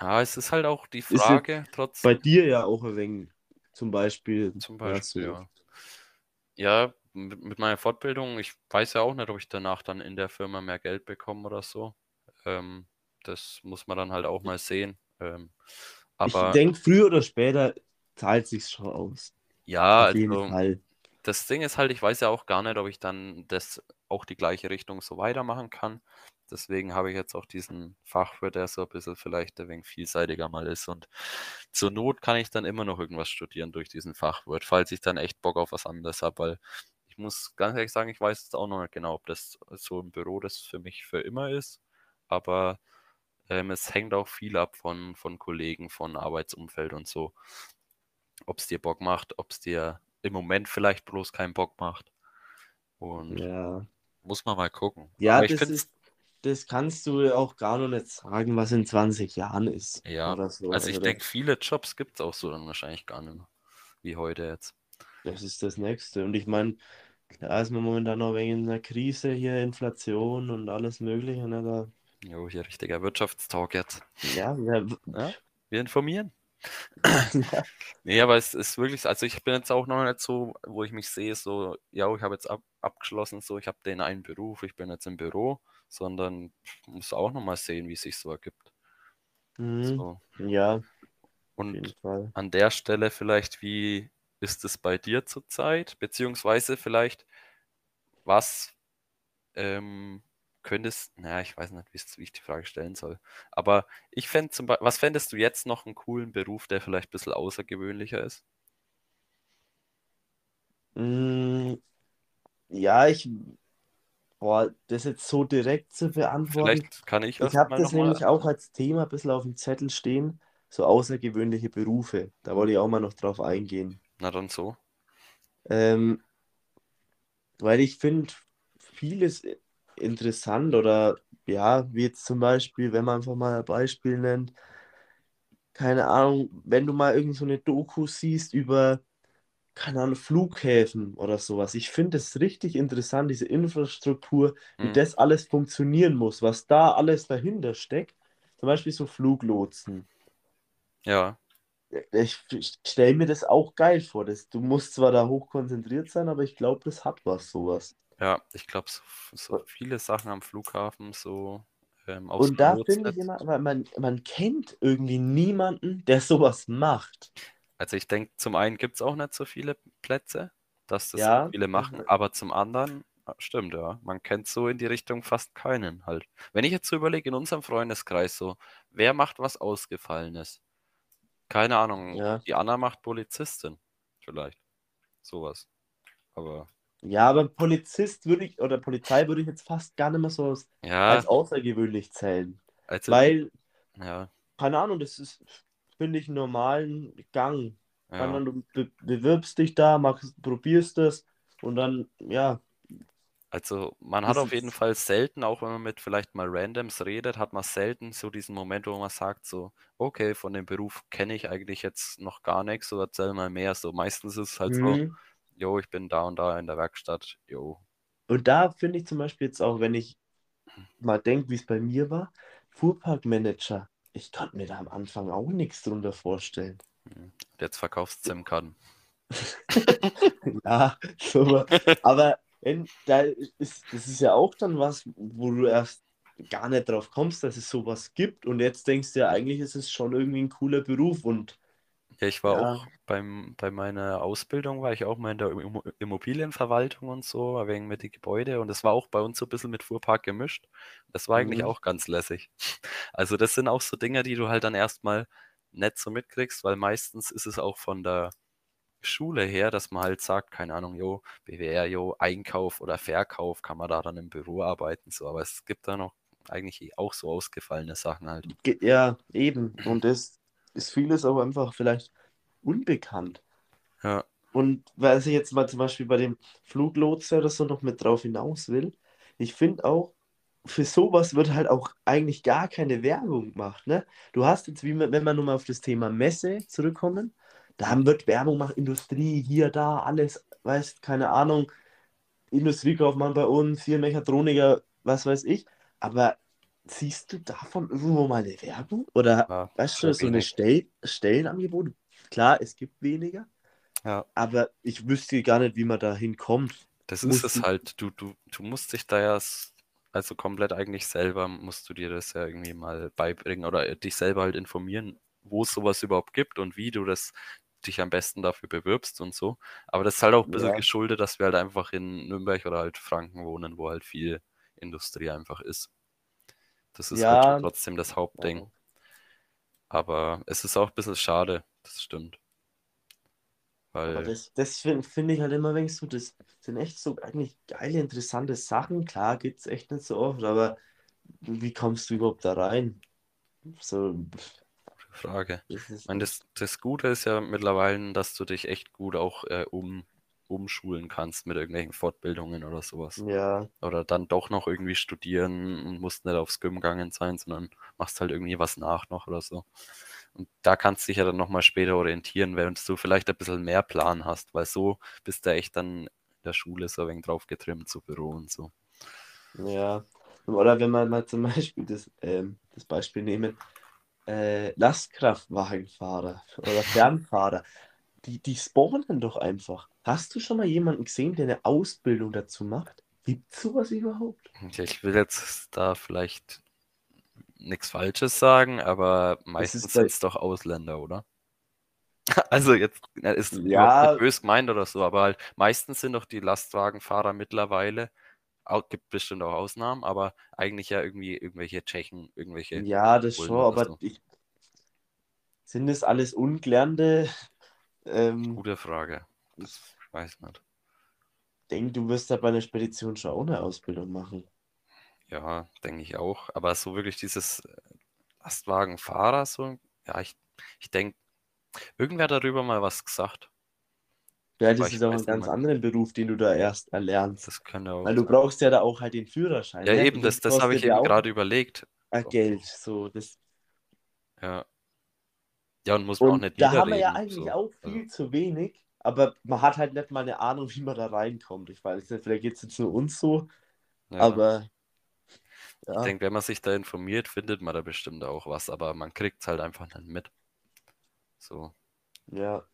Ja, es ist halt auch die Frage, trotz Bei dir ja auch ein wenig zum Beispiel. zum ja, Beispiel, ja. Ja, mit, mit meiner Fortbildung, ich weiß ja auch nicht, ob ich danach dann in der Firma mehr Geld bekomme oder so. Ähm, das muss man dann halt auch mal sehen. Ähm, Ich aber denke, früher oder später zahlt sich schon aus. ja, Auf jeden also. Fall. Das Ding ist halt, ich weiß ja auch gar nicht, ob ich dann das auch die gleiche Richtung so weitermachen kann. Deswegen habe ich jetzt auch diesen Fachwirt, der so ein bisschen vielleicht ein wenig vielseitiger mal ist. Und zur Not kann ich dann immer noch irgendwas studieren durch diesen Fachwirt, falls ich dann echt Bock auf was anderes habe. Weil ich muss ganz ehrlich sagen, ich weiß jetzt auch noch nicht genau, ob das so im Büro das für mich für immer ist. Aber ähm, es hängt auch viel ab von, von Kollegen, von Arbeitsumfeld und so. Ob es dir Bock macht, ob es dir im Moment vielleicht bloß keinen Bock macht. Und Ja, muss man mal gucken. ja Aber ich finde ist, das kannst du auch gar noch nicht sagen, was in 20 Jahren ist. Ja, so. also ich denke, viele Jobs gibt es auch so dann wahrscheinlich gar nicht mehr, wie heute jetzt. das ist das Nächste. Und ich meine, klar ist man momentan noch wegen einer Krise hier, Inflation und alles Mögliche. Ne? Da, Jo, hier richtiger Wirtschaftstalk jetzt. ja, ja, Ja, wir informieren. ja. Nee, aber es ist wirklich, also ich bin jetzt auch noch nicht so, wo ich mich sehe, so, ja, ich habe jetzt ab, abgeschlossen, so, ich habe den einen Beruf, ich bin jetzt im Büro, sondern muss auch noch mal sehen, wie es sich so ergibt. Mhm. So. Ja, Und an der Stelle vielleicht, wie ist es bei dir zurzeit? Beziehungsweise vielleicht, was ähm, könntest, naja, ich weiß nicht, wie ich die Frage stellen soll. Aber ich fände zum Beispiel, was fändest du jetzt noch einen coolen Beruf, der vielleicht ein bisschen außergewöhnlicher ist? Mm, ja, ich, boah, das jetzt so direkt zu beantworten. Vielleicht kann ich Ich habe das nämlich auch als Thema ein bisschen auf dem Zettel stehen, so außergewöhnliche Berufe. Da wollte ich auch mal noch drauf eingehen. Na dann so. Ähm, weil ich finde vieles interessant oder ja, wie jetzt zum Beispiel, wenn man einfach mal ein Beispiel nennt, keine Ahnung, wenn du mal irgend so eine Doku siehst über, keine Ahnung, Flughäfen oder sowas. Ich finde es richtig interessant, diese Infrastruktur, wie Hm. das alles funktionieren muss, was da alles dahinter steckt. Zum Beispiel so Fluglotsen. Ja, Ich, ich stelle mir das auch geil vor. Das, du musst zwar da hoch konzentriert sein, aber ich glaube, das hat was, sowas. ja, ich glaube, so, so viele Sachen am Flughafen, so ähm, Und da finde ich immer, weil man, man kennt irgendwie niemanden, der sowas macht. Also ich denke, zum einen gibt es auch nicht so viele Plätze, dass das Ja, viele machen, aber zum anderen, ah, stimmt, ja, man kennt so in die Richtung fast keinen halt. Wenn ich jetzt so überlege, in unserem Freundeskreis so, wer macht was Ausgefallenes? Keine Ahnung, ja. die Anna macht Polizistin, vielleicht, sowas. Aber Ja, aber Polizist würde ich, oder Polizei würde ich jetzt fast gar nicht mehr so als, ja, als außergewöhnlich zählen. also, Weil, ja, keine Ahnung, das ist, finde ich, einen normalen Gang. Ja, Ahnung, du be bewirbst dich da, machst, probierst es und dann, ja, also man hat auf jeden Fall selten, auch wenn man mit vielleicht mal Randoms redet, hat man selten so diesen Moment, wo man sagt so, okay, von dem Beruf kenne ich eigentlich jetzt noch gar nichts, so erzähl mal mehr. So meistens ist es halt so, mhm. jo, ich bin da und da in der Werkstatt, jo. Und da finde ich zum Beispiel jetzt auch, wenn ich mal denke, wie es bei mir war, Fuhrparkmanager, ich konnte mir da am Anfang auch nichts drunter vorstellen. Hm. Jetzt verkaufst du SIM-Karten. Ja, so, aber wenn, da ist, das ist ja auch dann was, wo du erst gar nicht drauf kommst, dass es sowas gibt und jetzt denkst du ja, eigentlich ist es schon irgendwie ein cooler Beruf und Ja, ich war ja, auch beim, bei meiner Ausbildung, war ich auch mal in der Immo- Immobilienverwaltung und so, wegen mit die Gebäude und das war auch bei uns so ein bisschen mit Fuhrpark gemischt. Das war eigentlich mhm, auch ganz lässig. Also das sind auch so Dinge, die du halt dann erstmal nicht so mitkriegst, weil meistens ist es auch von der Schule her, dass man halt sagt, keine Ahnung, jo, BWR, jo, Einkauf oder Verkauf, kann man da dann im Büro arbeiten, so, aber es gibt da noch eigentlich auch so ausgefallene Sachen halt. ja, eben. Und das ist vieles auch einfach vielleicht unbekannt. Ja, Und weil ich jetzt mal zum Beispiel bei dem Fluglotse oder so noch mit drauf hinaus will, ich finde auch, für sowas wird halt auch eigentlich gar keine Werbung gemacht, ne? Du hast jetzt, wie wenn wir nur mal auf das Thema Messe zurückkommen, da wird Werbung gemacht, Industrie, hier, da, alles, weißt, keine Ahnung, Industriekaufmann bei uns, hier Mechatroniker, was weiß ich. Aber siehst du davon irgendwo mal eine Werbung? Oder ja, weißt du, so eine. Stell Stellenangebot? Klar, es gibt weniger, Ja. aber ich wüsste gar nicht, wie man da hinkommt. Das ist Musst es du, halt. Du, du, du musst dich da ja, also komplett eigentlich selber, musst du dir das ja irgendwie mal beibringen oder dich selber halt informieren, wo es sowas überhaupt gibt und wie du das dich am besten dafür bewirbst und so. Aber das ist halt auch ein bisschen ja, geschuldet, dass wir halt einfach in Nürnberg oder halt Franken wohnen, wo halt viel Industrie einfach ist. Das ist halt ja, trotzdem das Hauptding. Aber es ist auch ein bisschen schade, das stimmt. Aber Weil, das, das finde find ich halt immer wenig so, das sind echt so eigentlich geile, interessante Sachen. Klar, gibt es echt nicht so oft, aber wie kommst du überhaupt da rein? So, Frage. das Ich meine, das, das Gute ist ja mittlerweile, dass du dich echt gut auch äh, umschulen kannst mit irgendwelchen Fortbildungen oder sowas. Ja, Oder dann doch noch irgendwie studieren und musst nicht aufs Gym gegangen sein, sondern machst halt irgendwie was nach noch oder so. Und da kannst du dich ja dann nochmal später orientieren, während du vielleicht ein bisschen mehr Plan hast, weil so bist du echt dann in der Schule so ein wenig drauf getrimmt, so Büro und so. ja. Oder wenn wir mal zum Beispiel das, ähm, das Beispiel nehmen, äh, Lastkraftwagenfahrer oder Fernfahrer, die, die spawnen doch einfach. Hast du schon mal jemanden gesehen, der eine Ausbildung dazu macht? Gibt es sowas überhaupt? Ich will jetzt da vielleicht nichts Falsches sagen, aber meistens ist sind es doch Ausländer, oder? Also jetzt ist Ja. nicht böse gemeint oder so, aber halt meistens sind doch die Lastwagenfahrer mittlerweile, au- gibt bestimmt auch Ausnahmen, aber eigentlich ja irgendwie irgendwelche Tschechen, irgendwelche Ja, das Polen schon, aber so. ich, sind das alles Ungelernte? Ähm, Gute Frage. Das ich weiß nicht. denk, du wirst da bei einer Spedition schon auch eine Ausbildung machen. Ja, denke ich auch. Aber so wirklich dieses äh, Lastwagenfahrer, so, ja, ich, ich denke, irgendwer hat darüber mal was gesagt. Vielleicht Aber ist auch ein ganz anderen Beruf, den du da erst erlernst. Das könnte auch Weil du brauchst ja da auch halt den Führerschein. Ja, ne? eben, das, das habe ich ja eben auch gerade überlegt. äh, Geld. So, das, Ja. Ja, und muss man auch und nicht da haben wir ja eigentlich so. auch Also, viel zu wenig, aber man hat halt nicht mal eine Ahnung, wie man da reinkommt. Ich weiß nicht, vielleicht geht es jetzt nur uns so, ja. aber Ich ja, denke, wenn man sich da informiert, findet man da bestimmt auch was, aber man kriegt es halt einfach nicht mit. So. ja.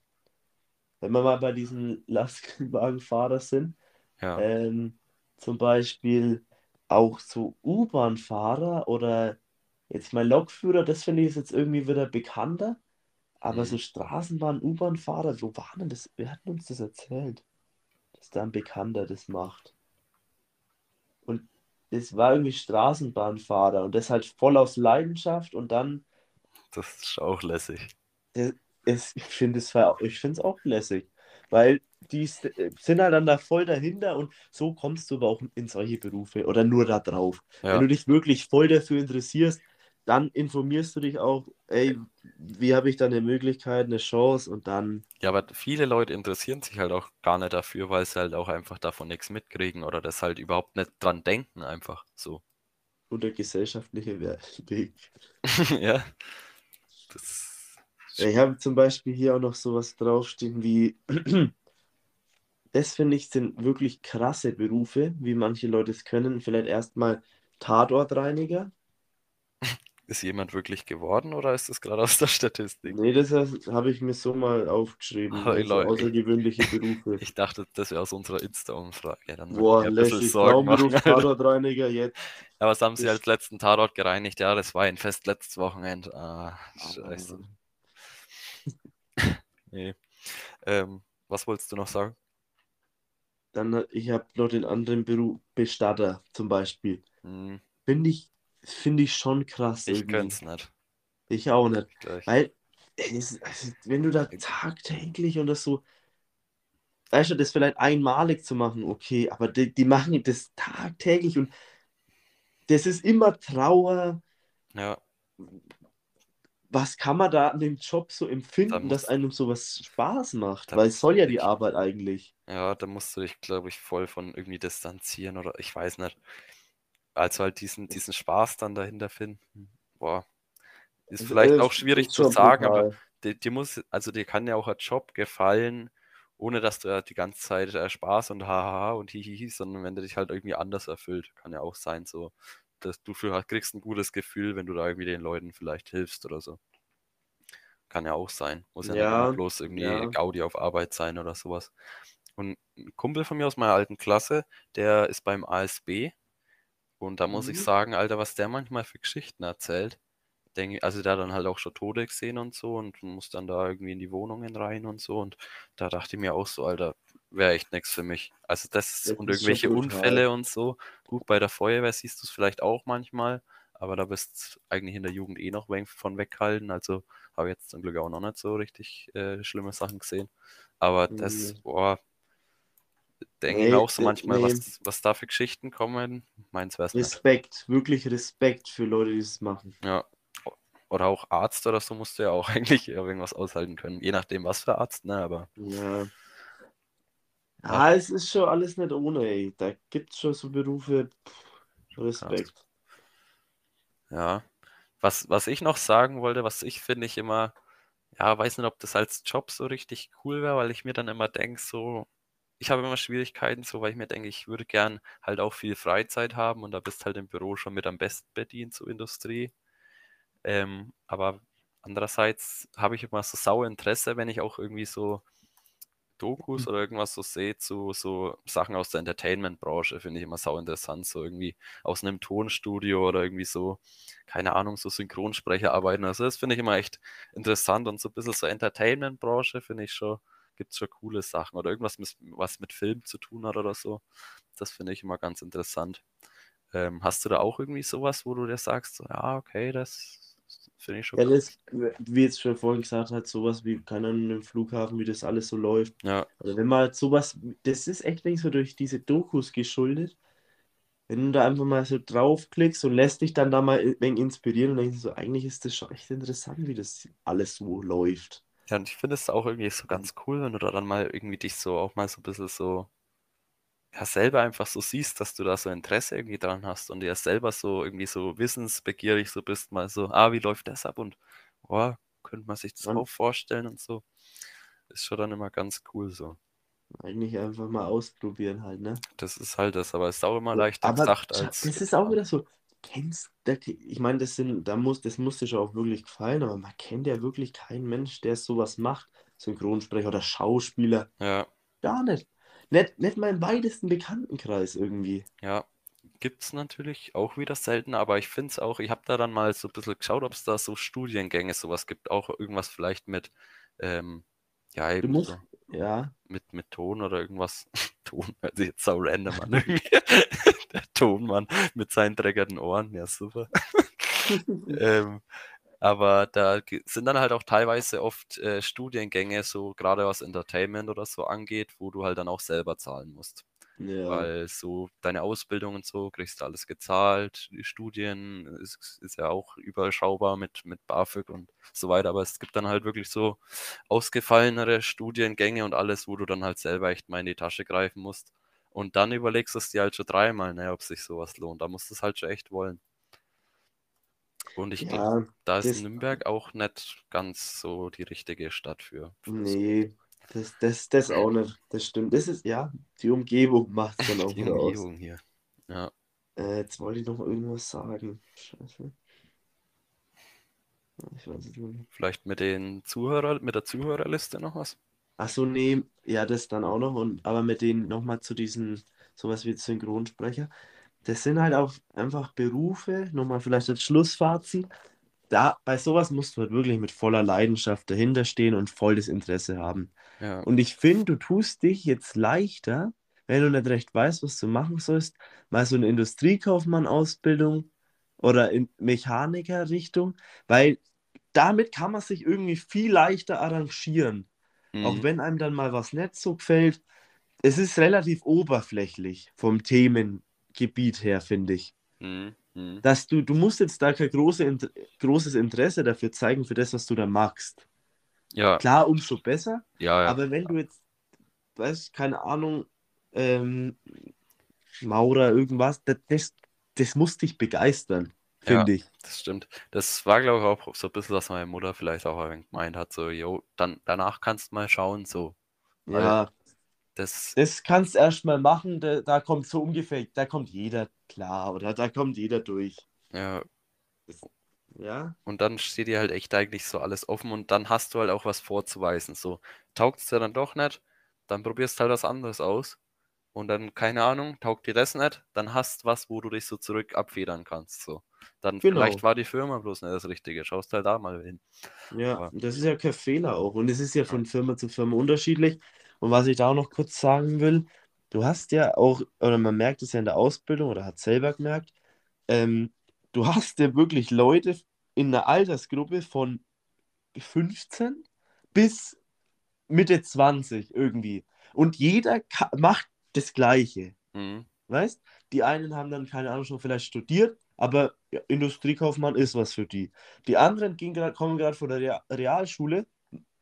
Wenn wir mal bei diesen Lastwagenfahrer sind, Ja. ähm, zum Beispiel auch so U-Bahn-Fahrer oder jetzt mal Lokführer, das finde ich ist jetzt irgendwie wieder bekannter. Aber Mhm. so Straßenbahn, U-Bahn-Fahrer, wo war denn das? Wer hat uns das erzählt? Dass da ein Bekannter das macht. Und es war irgendwie Straßenbahnfahrer und das halt voll aus Leidenschaft und dann, Das ist auch lässig. das, es, ich finde es auch lässig, weil die s- sind halt dann da voll dahinter und so kommst du aber auch in solche Berufe oder nur da drauf. Ja. Wenn du dich wirklich voll dafür interessierst, dann informierst du dich auch, ey, wie habe ich da eine Möglichkeit, eine Chance und dann, Ja, aber viele Leute interessieren sich halt auch gar nicht dafür, weil sie halt auch einfach davon nichts mitkriegen oder das halt überhaupt nicht dran denken, einfach so. und der gesellschaftliche We- Weg. Ja. Das Ja, Ich habe zum Beispiel hier auch noch sowas draufstehen wie, das finde ich sind wirklich krasse Berufe, wie manche Leute es können. Vielleicht erstmal Tatortreiniger. ist jemand wirklich geworden oder ist das gerade aus der Statistik? Nee, das habe ich mir so mal aufgeschrieben. Hey, Also Leute. außergewöhnliche Berufe. Ich dachte, das wäre aus unserer Insta-Umfrage. Dann würde Boah, lässig. Traumberuf. Tatortreiniger jetzt. Ja, was haben sie als letzten Tatort gereinigt? Ja, das war ein Fest letztes Wochenende. Ah, scheiße. Nee. Ähm, was wolltest du noch sagen? Dann, ich habe noch den anderen Beruf, Bestatter zum Beispiel. Hm, Finde ich, finde ich schon krass ich irgendwie. könnte es nicht. Ich auch nicht. Gleich. Weil, also, wenn du da tagtäglich und das so, weißt du, das vielleicht einmalig zu machen, okay, aber die, die machen das tagtäglich und das ist immer Trauer. Ja, Was kann man da an dem Job so Da empfinden, dass einem sowas Spaß macht? Weil es soll ja die Arbeit eigentlich. ja, da musst du dich, glaube ich, voll von irgendwie distanzieren oder ich weiß nicht. Also halt diesen, diesen Spaß dann dahinter finden. Boah. Ist Also, vielleicht äh, auch schwierig zu sagen, aber brutal. dir, dir muss, also dir kann ja auch ein Job gefallen, ohne dass du ja die ganze Zeit äh, Spaß und hahaha und hihihi, sondern wenn der dich halt irgendwie anders erfüllt, kann ja auch sein, so, dass du für, kriegst ein gutes Gefühl, wenn du da irgendwie den Leuten vielleicht hilfst oder so. Kann ja auch sein. Muss ja, nicht Ja, immer bloß irgendwie ja. Gaudi auf Arbeit sein oder sowas. Und ein Kumpel von mir aus meiner alten Klasse, der ist beim ASB und da muss ich Mhm. sagen, Alter, was der manchmal für Geschichten erzählt. Denke, also der hat dann halt auch schon Tode gesehen und so und muss dann da irgendwie in die Wohnungen rein und so. Und da dachte ich mir auch so, Alter, wäre echt nichts für mich. Also das Das und irgendwelche brutal. Unfälle und so. Gut, bei der Feuerwehr siehst du es vielleicht auch manchmal, aber da bist du eigentlich in der Jugend eh noch von weghalten. Also habe ich jetzt zum Glück auch noch nicht so richtig äh, schlimme Sachen gesehen. Aber das, Nee. boah, denke ich Nee, auch so manchmal, nee. was, was da für Geschichten kommen. Meins wäre es nicht. Respekt, wirklich Respekt für Leute, die es machen. Ja. Oder auch Arzt oder so musst du ja auch eigentlich irgendwas aushalten können. Je nachdem, was für Arzt, ne? Aber Ja. Ja, es ist schon alles nicht ohne, ey. Da gibt es schon so Berufe, pff, Respekt. Ja. Was, was ich noch sagen wollte, was ich finde ich immer, ja, weiß nicht, ob das als Job so richtig cool wäre, weil ich mir dann immer denke, so, ich habe immer Schwierigkeiten, so, weil ich mir denke, ich würde gern halt auch viel Freizeit haben und da bist halt im Büro schon mit am besten bedient, so Industrie. Ähm, aber andererseits habe ich immer so sauer Interesse, wenn ich auch irgendwie so Dokus oder irgendwas so sehe zu so Sachen aus der Entertainment-Branche, finde ich immer sau interessant. So irgendwie aus einem Tonstudio oder irgendwie so, keine Ahnung, so Synchronsprecher arbeiten. Also das finde ich immer echt interessant und so ein bisschen so Entertainment-Branche finde ich schon, gibt es schon coole Sachen. Oder irgendwas, mit, was mit Film zu tun hat oder so. Das finde ich immer ganz interessant. Ähm, hast du da auch irgendwie sowas, wo du dir sagst, so, ja, okay, das Finde ich schon Ja, das, wie jetzt schon vorhin gesagt hat, sowas wie, keine Ahnung, im Flughafen, wie das alles so läuft. Ja, Also wenn man halt sowas, das ist echt nicht so durch diese Dokus geschuldet. Wenn du da einfach mal so draufklickst und lässt dich dann da mal ein wenig inspirieren und denkst so, eigentlich ist das schon echt interessant, wie das alles so läuft. Ja, und ich finde es auch irgendwie so ganz cool, wenn du da dann mal irgendwie dich so auch mal so ein bisschen so, ja, selber einfach so siehst, dass du da so Interesse irgendwie dran hast und dir selber so irgendwie so wissensbegierig so bist, mal so, ah, wie läuft das ab und, oh, könnte man sich das Und auch vorstellen und so. Ist schon dann immer ganz cool so. eigentlich einfach mal ausprobieren halt, ne? Das ist halt das, aber es ist auch immer leichter Aber gesagt als das ist auch wieder so, kennst, ich meine, das sind, da muss, das muss dir schon auch wirklich gefallen, aber man kennt ja wirklich keinen Mensch, der sowas macht. Synchronsprecher oder Schauspieler. Ja, Gar nicht. Nicht, nicht mal im weitesten Bekanntenkreis irgendwie. ja, gibt's natürlich auch wieder selten, aber ich finde es auch, ich habe da dann mal so ein bisschen geschaut, ob es da so Studiengänge sowas gibt, auch irgendwas vielleicht mit, ähm, ja, eben musst, so. ja, mit, mit Ton oder irgendwas. Ton hört sich jetzt so random an. Tonmann mit seinen dreckigen Ohren, ja super. Ähm, aber da sind dann halt auch teilweise oft äh, Studiengänge, so gerade was Entertainment oder so angeht, wo du halt dann auch selber zahlen musst. ja, Weil so deine Ausbildung und so kriegst du alles gezahlt. Die Studien ist, ist ja auch überschaubar mit, mit BAföG und so weiter. Aber es gibt dann halt wirklich so ausgefallenere Studiengänge und alles, wo du dann halt selber echt mal in die Tasche greifen musst. Und dann überlegst du es dir halt schon dreimal, ne, ob sich sowas lohnt. Da musst du es halt schon echt wollen. Und ich glaube, ja, da ist Nürnberg auch nicht ganz so die richtige Stadt für, nee, das, das, das auch nicht. Das stimmt. Das ist, ja, die Umgebung macht es dann auch Die wieder aus. Umgebung hier. Ja, Äh, jetzt wollte ich noch irgendwas sagen. Scheiße. Ich weiß es nicht. vielleicht mit den Zuhörer, mit der Zuhörerliste noch was? Ach so, nee, ja, das dann auch noch. Und, aber mit denen nochmal zu diesen, sowas wie Synchronsprecher. Das sind halt auch einfach Berufe, nochmal vielleicht als Schlussfazit. Da, bei sowas musst du halt wirklich mit voller Leidenschaft dahinter stehen und voll das Interesse haben. Ja, Und ich finde, du tust dich jetzt leichter, wenn du nicht recht weißt, was du machen sollst, mal so eine Industriekaufmann-Ausbildung oder in Mechaniker-Richtung, weil damit kann man sich irgendwie viel leichter arrangieren. Auch mhm. wenn einem dann mal was nicht so gefällt. Es ist relativ oberflächlich vom Themengebiet her, finde ich. Mhm. Mhm. Dass du, du musst jetzt da kein große, großes Interesse dafür zeigen, für das, was du da magst. Ja, Klar, umso besser. ja, ja. Aber wenn du jetzt, weißt, keine Ahnung, ähm, Maurer, irgendwas, das, das, das muss dich begeistern, Ja, finde ich. das stimmt. Das war, glaube ich, auch so ein bisschen, was meine Mutter vielleicht auch gemeint hat, so, jo, dann danach kannst du mal schauen, so, Ja, das, das kannst du erstmal machen, da, da kommt so ungefähr, da kommt jeder klar oder da kommt jeder durch. ja, Das, ja, und dann steht dir halt echt eigentlich so alles offen und dann hast du halt auch was vorzuweisen, so, taugt es dir dann doch nicht, dann probierst halt was anderes aus und dann, keine Ahnung, taugt dir das nicht, dann hast was, wo du dich so zurück abfedern kannst, so. Dann vielleicht genau. war die Firma bloß nicht das Richtige, schaust halt da mal hin. Ja, Aber, das ist ja kein Fehler auch. Und es ist ja von Firma zu Firma unterschiedlich. Und was ich da auch noch kurz sagen will, du hast ja auch, oder man merkt es ja in der Ausbildung oder hat selber gemerkt, ähm, du hast ja wirklich Leute in einer Altersgruppe von 15 bis Mitte 20 irgendwie. Und jeder macht das Gleiche. mhm. Weißt? Die einen haben dann, keine Ahnung, schon vielleicht studiert, aber Industriekaufmann ist was für die. Die anderen gehen grad, kommen gerade von der Rea- Realschule,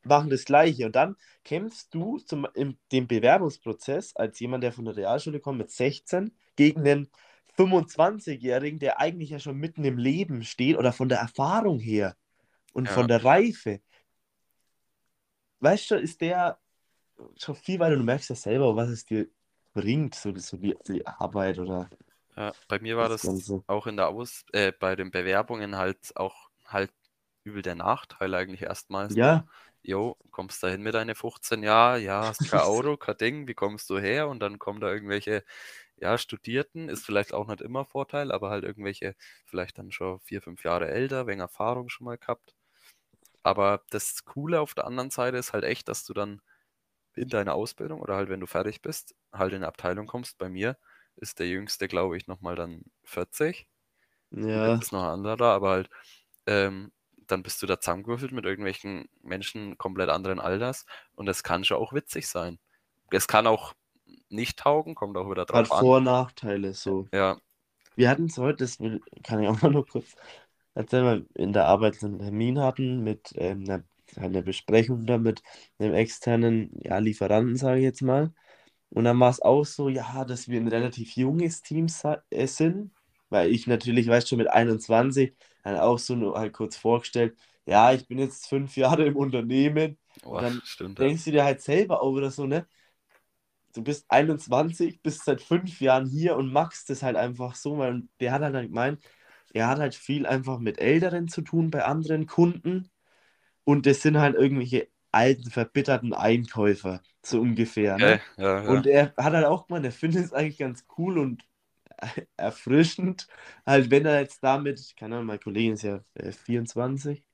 machen das Gleiche. Und dann kämpfst du zum, im dem Bewerbungsprozess als jemand, der von der Realschule kommt mit 16, gegen den 25-Jährigen, der eigentlich ja schon mitten im Leben steht oder von der Erfahrung her und Ja. von der Reife. Weißt du, ist der schon viel weiter, du merkst ja selber, was es dir bringt, so, so die, die Arbeit oder Ja, bei mir war das das auch in der Aus, äh, bei den Bewerbungen halt auch halt übel der Nachteil eigentlich erstmal. so, Ja, Jo, kommst da hin mit deinen 15 Jahren, ja, hast kein Auto, kein Ding, wie kommst du her? Und dann kommen da irgendwelche, ja, Studierten, ist vielleicht auch nicht immer Vorteil, aber halt irgendwelche, vielleicht dann schon vier, fünf Jahre älter, wegen Erfahrung schon mal gehabt. Aber das Coole auf der anderen Seite ist halt echt, dass du dann in deiner Ausbildung oder halt, wenn du fertig bist, halt in eine Abteilung kommst. Bei mir ist der Jüngste, glaube ich, nochmal dann 40. Gut, ja, jetzt ist noch ein anderer, aber halt, ähm, dann bist du da zusammengewürfelt mit irgendwelchen Menschen komplett anderen Alters und das kann schon auch witzig sein. Es kann auch nicht taugen, kommt auch wieder hat drauf an. Vor- und Nachteile so. Ja, Wir hatten es heute, das will, kann ich auch mal nur kurz erzählen, weil wir in der Arbeit einen Termin hatten mit ähm, einer, einer Besprechung da mit einem externen ja, Lieferanten, sage ich jetzt mal. Und dann war es auch so, ja, dass wir ein relativ junges Team äh, sind, weil ich natürlich, weißt schon, mit 21 dann auch so nur halt kurz vorgestellt, ja, ich bin jetzt fünf Jahre im Unternehmen. oh, Und dann stimmt. Denkst du dir halt selber auch wieder so, ne? Du bist 21, bist seit fünf Jahren hier und machst das halt einfach so, weil der hat halt gemeint, er hat halt viel einfach mit Älteren zu tun bei anderen Kunden und das sind halt irgendwelche alten, verbitterten Einkäufer, so ungefähr, ne? Okay, ja, ja. Und er hat halt auch gemeint, er findet es eigentlich ganz cool und erfrischend, halt wenn er jetzt damit, keine Ahnung, mein Kollege ist ja äh, 24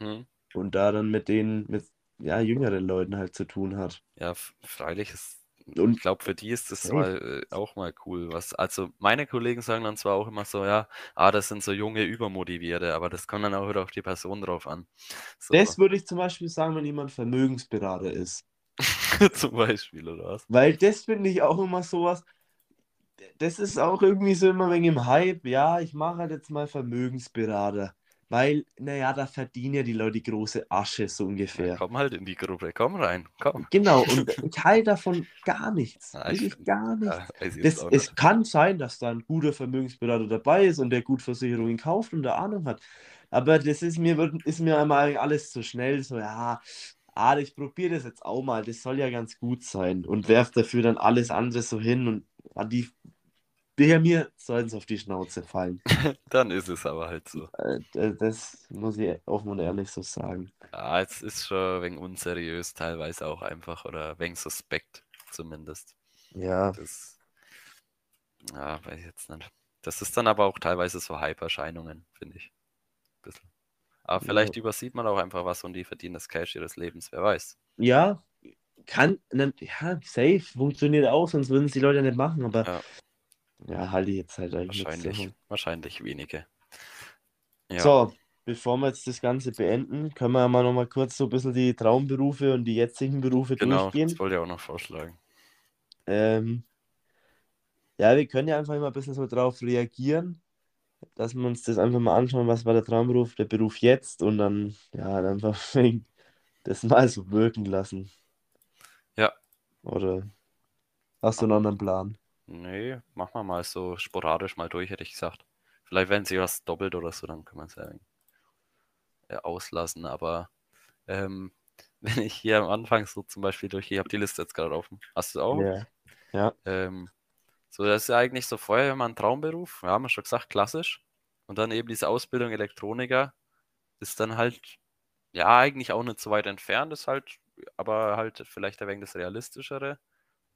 Hm. und da dann mit denen, mit ja, jüngeren Leuten halt zu tun hat. Ja, freilich ist, Und ich glaube, für die ist das mal, äh, auch mal cool. Was, also meine Kollegen sagen dann zwar auch immer so, ja, ah, das sind so junge Übermotivierte, aber das kommt dann auch wieder auf die Person drauf an. So, Das würde ich zum Beispiel sagen, wenn jemand Vermögensberater ist. zum Beispiel, oder was? Weil das finde ich auch immer sowas. Das ist auch irgendwie so immer wegen im Hype. Ja, ich mache halt jetzt mal Vermögensberater. Weil, naja, da verdienen ja die Leute die große Asche, so Ja, ungefähr. komm halt in die Gruppe, komm rein, komm. Genau, und ich halte davon gar nichts. Ja, ich Wirklich gar nichts. Ja, Das, es kann sein, dass da ein guter Vermögensberater dabei ist und der gut Versicherungen kauft und der Ahnung hat. Aber das ist mir, wird- ist mir einmal alles zu schnell. So, ja, ah, ich probiere das jetzt auch mal. Das soll ja ganz gut sein. Und werf dafür dann alles andere so hin und ah, die, der mir sollen es auf die Schnauze fallen. Dann ist es aber halt so. Äh, Das muss ich offen und ehrlich so sagen. Ja, es ist schon wenig unseriös, teilweise auch einfach oder wenig suspekt zumindest. Ja, Das, ja, weiß ich jetzt nicht. Das ist dann aber auch teilweise so Hype-Erscheinungen, finde ich. Bisschen. Aber vielleicht übersieht man auch einfach was und die verdienen das Cash ihres Lebens, wer weiß. ja, kann, ne, ja, safe, funktioniert auch, sonst würden es die Leute nicht machen. Aber Ja. ja, halte ich jetzt halt eigentlich Wahrscheinlich, wahrscheinlich wenige. Ja, So, bevor wir jetzt das Ganze beenden, können wir ja mal noch mal kurz so ein bisschen die Traumberufe und die jetzigen Berufe genau, durchgehen. das wollte ich auch noch vorschlagen. Ähm, ja, wir können ja einfach immer ein bisschen so drauf reagieren, dass wir uns das einfach mal anschauen, was war der Traumberuf, der Beruf jetzt und dann, ja, dann einfach das mal so wirken lassen. Ja. Oder hast du einen anderen Plan? Nee, machen wir mal so sporadisch mal durch, hätte ich gesagt. Vielleicht wenn sich was doppelt oder so, dann können wir es ja äh, auslassen. Aber ähm, wenn ich hier am Anfang so zum Beispiel durch, ich habe die Liste jetzt gerade offen. Hast du auch? Ja. Ähm, so, das ist ja eigentlich so ein Traumberuf. Ja, haben wir schon gesagt, klassisch. Und dann eben diese Ausbildung Elektroniker ist dann halt, ja, eigentlich auch nicht so weit entfernt, ist halt, aber halt vielleicht ein wenig das Realistischere.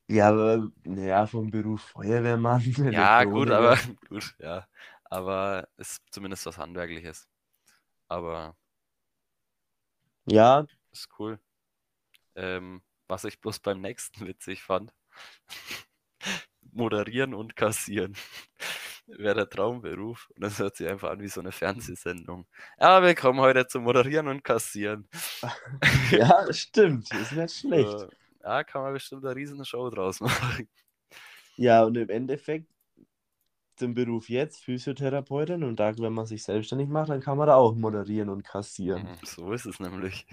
Ja, aber ja, vom Beruf Feuerwehrmann. Ja, gut, aber gut, ja. Aber ist zumindest was Handwerkliches. Aber Ja, ist cool. Ähm, was ich bloß beim nächsten witzig fand, moderieren und kassieren. Wäre der Traumberuf. Und das hört sich einfach an wie so eine Fernsehsendung. Ja, wir kommen heute zum Moderieren und Kassieren. ja, stimmt. Ist nicht schlecht. Ja, kann man bestimmt eine riesen Show draus machen. Ja, und im Endeffekt, zum Beruf jetzt Physiotherapeutin und da, wenn man sich selbstständig macht, dann kann man da auch moderieren und kassieren. Mhm, So ist es nämlich.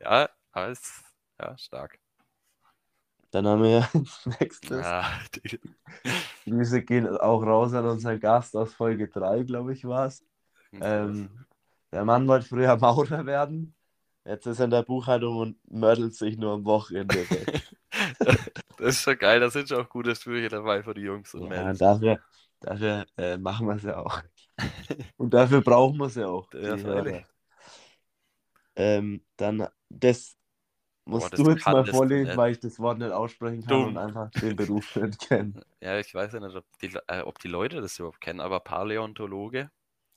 Ja, alles, ja, stark. Dann haben wir als nächstes. Ja, die- Grüße gehen auch raus an unseren Gast aus Folge 3, glaube ich, war es. Ähm, der Mann wollte früher Maurer werden. Jetzt ist er in der Buchhaltung und mördelt sich nur am Wochenende. Das ist schon geil, da sind schon auch gute Sprüche dabei für die Jungs und Ja, Mädels. dafür, dafür äh, machen wir es ja auch. Und dafür brauchen wir es ja auch. Ja. Ähm, dann, das musst das du jetzt mal vorlesen, weil ich das Wort nicht aussprechen kann Dumm. und einfach den Beruf nicht kenne. Ja, ich weiß ja nicht, ob die, äh, ob die Leute das überhaupt kennen, aber Paläontologe,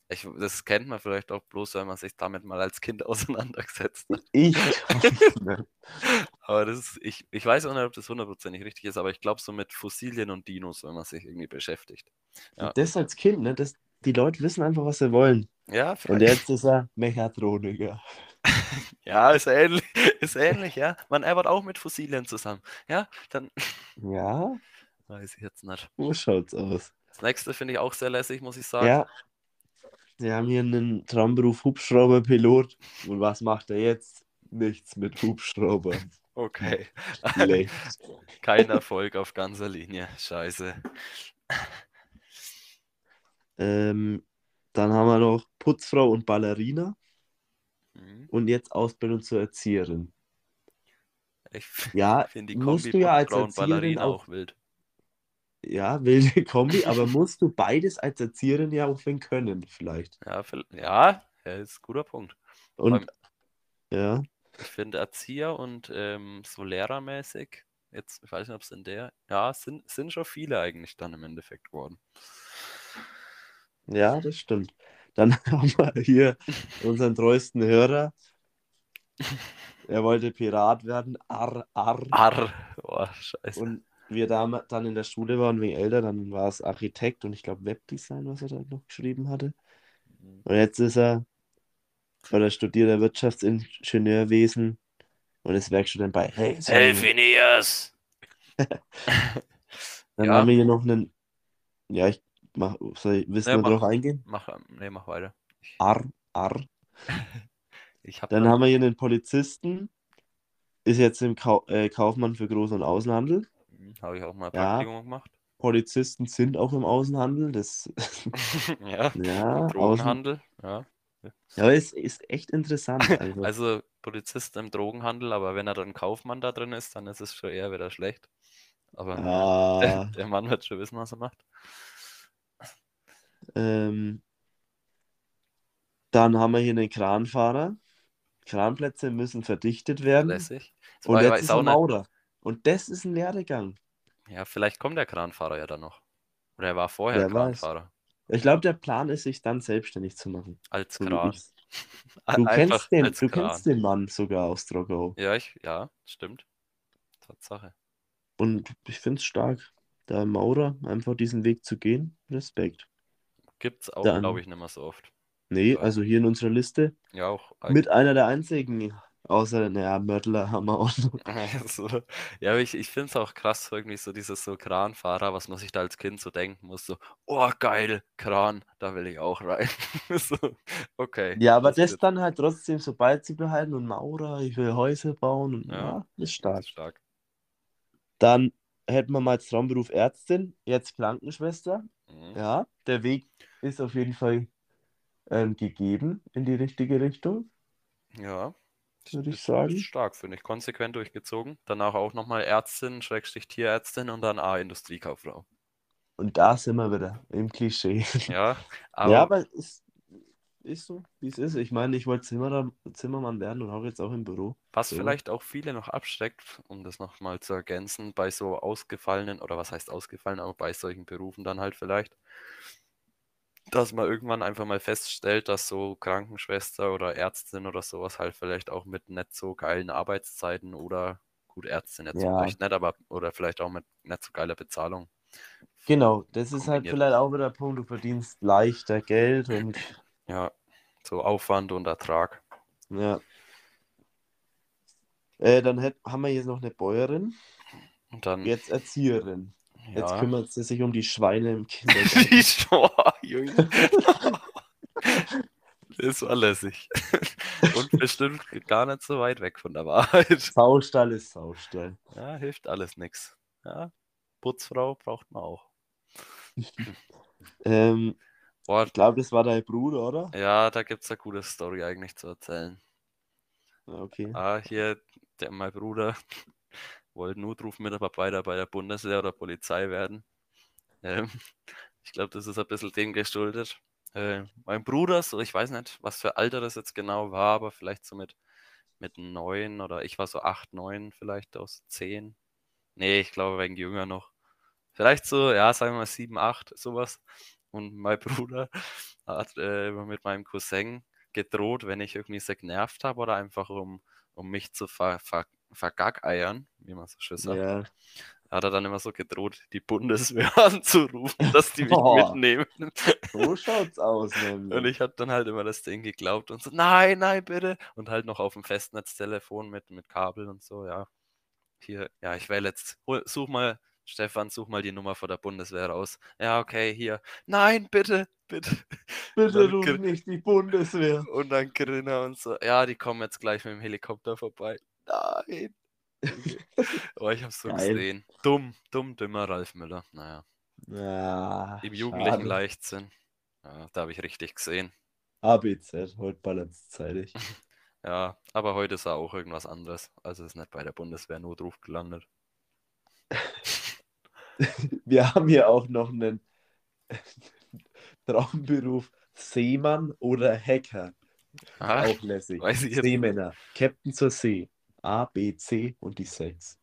ich, das kennt man vielleicht auch bloß, wenn man sich damit mal als Kind auseinandergesetzt hat. Ich. Aber das ist, ich, ich weiß auch nicht, ob das hundertprozentig richtig ist, aber ich glaube so mit Fossilien und Dinos, wenn man sich irgendwie beschäftigt. Ja. Das als Kind, ne? Das, die Leute wissen einfach, was sie wollen. Ja, Und jetzt ist er Mechatroniker. Ja, ist ähnlich, ist ähnlich, ja. Man arbeitet auch mit Fossilien zusammen. Ja, dann Ja, weiß ich jetzt nicht. so schaut's aus. Das nächste finde ich auch sehr lässig, muss ich sagen. Ja. Wir haben hier einen Traumberuf Hubschrauberpilot. Und was macht er jetzt? Nichts mit Hubschraubern. Okay. Kein Erfolg auf ganzer Linie. Scheiße. ähm, dann haben wir noch Putzfrau und Ballerina. Mhm. Und jetzt Ausbildung zur Erzieherin. Ich Ja, finde die Kombi ja als Putzfrau und Erzieherin Ballerina auch- auch wild. ja, wilde Kombi, aber musst du beides als Erzieherin ja auch wenn können, vielleicht. Ja, ja, ist ein guter Punkt. Und allem- ja, Ich finde Erzieher und ähm, so lehrermäßig, jetzt, ich weiß nicht, ob es in der, ja, sind, sind schon viele eigentlich dann im Endeffekt geworden. Ja, das stimmt. Dann haben wir hier unseren treuesten Hörer. Er wollte Pirat werden. Arr, arr. Arr, oh, scheiße. Und wir da dann in der Schule waren, wegen älter, dann war es Architekt und ich glaube Webdesign, was er da noch geschrieben hatte. Und jetzt ist er, weil er studiert er Wirtschaftsingenieurwesen und ist Werkstudent bei Hey. Phineas! Dann Ja. haben wir hier noch einen, ja, ich mach, soll ich, willst du Ja, drauf eingehen? Mach, ähm, nee, mach weiter. Arr, arr. ich hab Dann da- haben wir hier einen Polizisten, ist jetzt im Kau äh, Kaufmann für Groß- und Außenhandel. Hm, Habe ich auch mal Ja. Praktikum gemacht. Polizisten sind auch im Außenhandel. Das, ja. ja, Außen, Drogenhandel, ja. ja, es ist echt interessant. Also, Also Polizist im Drogenhandel, aber wenn er dann Kaufmann da drin ist, dann ist es schon eher wieder schlecht. Aber der, ah, der Mann wird schon wissen, was er macht. Ähm, dann haben wir hier einen Kranfahrer. Kranplätze müssen verdichtet werden. Lässig. Das Und jetzt ist nicht, Maurer. Und das ist ein Lehrgang. ja, vielleicht kommt der Kranfahrer ja dann noch. Oder er war vorher Wer weiß. Kranfahrer. Ich glaube, der Plan ist, sich dann selbstständig zu machen. Als So Kran. ich's. Du Einfach kennst den, du Kran. kennst den Mann sogar aus Trockau. Ja, ich, ja, stimmt. Tatsache. Und ich finde es stark, da Maurer einfach diesen Weg zu gehen. Respekt. Gibt's auch, Dann- glaube ich, nicht mehr so oft. Nee, Ja. also hier in unserer Liste Ja, auch. mit einer der einzigen, außer, naja, Mörtler haben wir auch noch. so. Ja, aber ich, ich finde es auch krass, irgendwie so dieses so Kranfahrer, was man sich da als Kind so denken muss, so, oh geil, Kran, da will ich auch rein. so, okay. Ja, aber das wird- dann halt trotzdem so beizubehalten und Maurer, ich will Häuser bauen und Ja. ja, ist das stark. ist stark. Dann hätten wir mal als Traumberuf Ärztin, jetzt Krankenschwester. Mhm. Ja, der Weg ist auf jeden Fall ähm, gegeben in die richtige Richtung. Ja. Würde ich sagen. Stark, finde ich. Konsequent durchgezogen. Danach auch nochmal Ärztin, Schrägstrich Tierärztin und dann A, Industriekauffrau. Und da sind wir wieder im Klischee. Ja, aber, ja, aber es ist, ist so, wie es ist. Ich meine, ich wollte Zimmerer, Zimmermann werden und auch jetzt auch im Büro. was so. vielleicht auch viele noch abschreckt, um das nochmal zu ergänzen, bei so ausgefallenen, oder was heißt ausgefallen, aber bei solchen Berufen dann halt vielleicht, dass man irgendwann einfach mal feststellt, dass so Krankenschwester oder Ärztin oder sowas halt vielleicht auch mit nicht so geilen Arbeitszeiten oder gut, Ärztin jetzt Ja. vielleicht nicht, aber oder vielleicht auch mit nicht so geiler Bezahlung. Genau, das ist halt vielleicht auch wieder der Punkt, du verdienst leichter Geld und Ja, so Aufwand und Ertrag. ja. Äh, dann hätt, haben wir jetzt noch eine Bäuerin, Und dann, jetzt Erzieherin. Jetzt Ja. kümmert sie sich um die Schweine im Kindergarten. Die Schor, Junge. Das war lässig. Und bestimmt gar nicht so weit weg von der Wahrheit. Saustall ist Saustall. Ja, hilft alles nichts. Ja, Putzfrau braucht man auch. Ähm, Boah, ich glaube, das war dein Bruder, oder? ja, da gibt es eine gute Story eigentlich zu erzählen. Okay. Ah, hier, der, mein Bruder wollte Notrufmitarbeiter bei der Bundeswehr oder Polizei werden. Ähm, ich glaube, das ist ein bisschen dem geschuldet. Äh, mein Bruder, so ich weiß nicht, was für Alter das jetzt genau war, aber vielleicht so mit, mit neun oder ich war so acht, neun, vielleicht aus zehn. Nee, ich glaube, wegen jünger noch. Vielleicht so, ja, sagen wir mal sieben, acht, sowas. Und mein Bruder hat äh, immer mit meinem Cousin gedroht, wenn ich irgendwie so genervt habe oder einfach um, um mich zu ver, ver, vergackeiern, wie man so schön sagt, Ja. hat er dann immer so gedroht, die Bundeswehr anzurufen, dass die mich Oh. mitnehmen. So schaut's aus, nämlich. Und ich habe dann halt immer das Ding geglaubt und so, nein, nein, bitte. Und halt noch auf dem Festnetztelefon mit, mit Kabel und so, ja. Hier, ja, ich wähle jetzt, such mal, Stefan, such mal die Nummer von der Bundeswehr raus. Ja, okay, hier. Nein, bitte, bitte. Bitte ruf nicht die Bundeswehr. Und dann Grinner und so, ja, die kommen jetzt gleich mit dem Helikopter vorbei. Nein. Oh, ich hab's so Geil. gesehen. Dumm, dumm, dümmer Ralf Müller. Naja, Ja, im jugendlichen schade. Leichtsinn. Ja, da habe ich richtig gesehen. ABZ, heute ballernszeitig. Ja, aber heute ist er auch irgendwas anderes. Also ist nicht bei der Bundeswehr Notruf gelandet. Wir haben hier auch noch einen Traumberuf Seemann oder Hacker. Ah, Auch lässig. Seemänner. Captain zur See. A, B, C und die 6.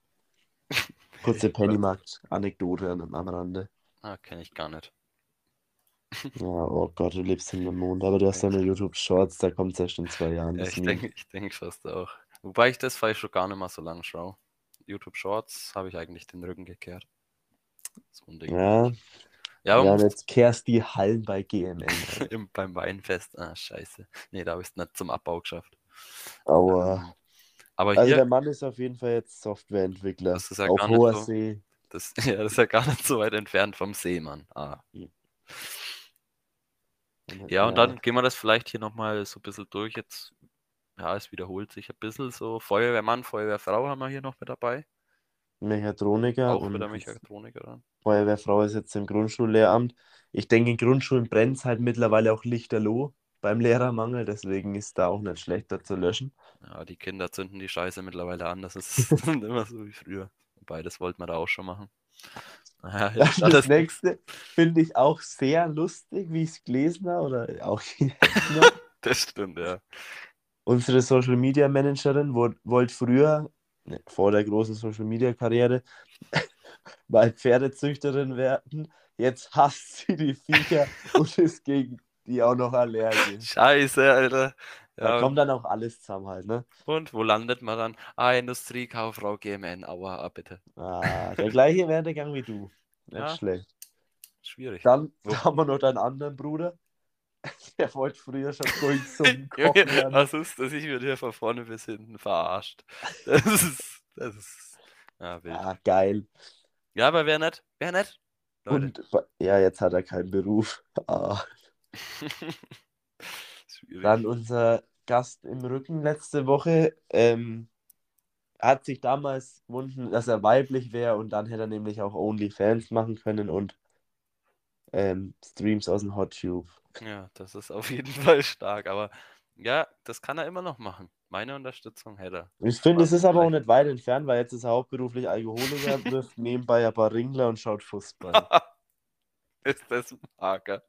Kurze Pennymarkt-Anekdote am am Rande. ah, kenne ich gar nicht. Ja, oh Gott, du lebst in dem Mond, aber du hast deine YouTube-Shorts, da kommt es erst in zwei Jahren. Ja, ich denke ich denk fast auch. Wobei ich das vielleicht schon gar nicht mal so lange schaue. YouTube Shorts habe ich eigentlich den Rücken gekehrt. So ein Ding. Ja, Ja, ja, jetzt kehrst die Hallen bei GMN. im, beim Weinfest. Ah, scheiße. Nee, da habe ich es nicht zum Abbau geschafft. Aua. Aber Also hier, der Mann ist auf jeden Fall jetzt Softwareentwickler. Das ist ja auf gar nicht hoher so- See. das, ja, das ist ja gar nicht so weit entfernt vom Seemann. Ah. Ja, und dann gehen wir das vielleicht hier nochmal so ein bisschen durch. Jetzt, ja, es wiederholt sich ein bisschen so. Feuerwehrmann, Feuerwehrfrau haben wir hier noch mit dabei. Mechatroniker auch und wieder Mechatroniker. Feuerwehrfrau ist jetzt im Grundschullehramt. Ich denke, in Grundschulen brennt es halt mittlerweile auch lichterloh beim Lehrermangel, deswegen ist da auch nicht schlechter zu löschen. Ja, die Kinder zünden die Scheiße mittlerweile an. Das ist immer so wie früher. Wobei, das wollten wir da auch schon machen. Naja, Das, jetzt alles nächste finde ich auch sehr lustig, wie ich es gelesen habe, oder auch. Das stimmt, ja. Unsere Social Media Managerin wo- wollte früher, ne, vor der großen Social Media Karriere, mal Pferdezüchterin werden. Jetzt hasst sie die Viecher und ist gegen die auch noch allergisch. Scheiße, Alter. Da Ja, kommt dann auch alles zusammen halt, ne? und wo landet man dann? Ah, Industriekauffrau GMN. Aua, ah, bitte. Ah, der gleiche Werdegang wie du. Nicht Ja. schlecht. Schwierig. Dann Wo- haben wir noch deinen anderen Bruder. Der wollte früher schon durch zum Kochen Junge, lernen. was ist das? Ich werde hier von vorne bis hinten verarscht. Das ist, das ist, ja, wild. Ah, geil. Ja, aber wer nicht? Wer nicht? Leute. Und ja, jetzt hat er keinen Beruf. Ah. Dann unser Gast im Rücken letzte Woche ähm, hat sich damals gewunden, dass er weiblich wäre und dann hätte er nämlich auch OnlyFans machen können und ähm, Streams aus dem HotTube. Ja, das ist auf jeden Fall stark. Aber ja, das kann er immer noch machen. Meine Unterstützung hätte Ich finde, es ist aber auch nicht weit entfernt, weil jetzt ist er hauptberuflich Alkoholiker, wirft nebenbei ein paar Ringler und schaut Fußball. ist das Marker.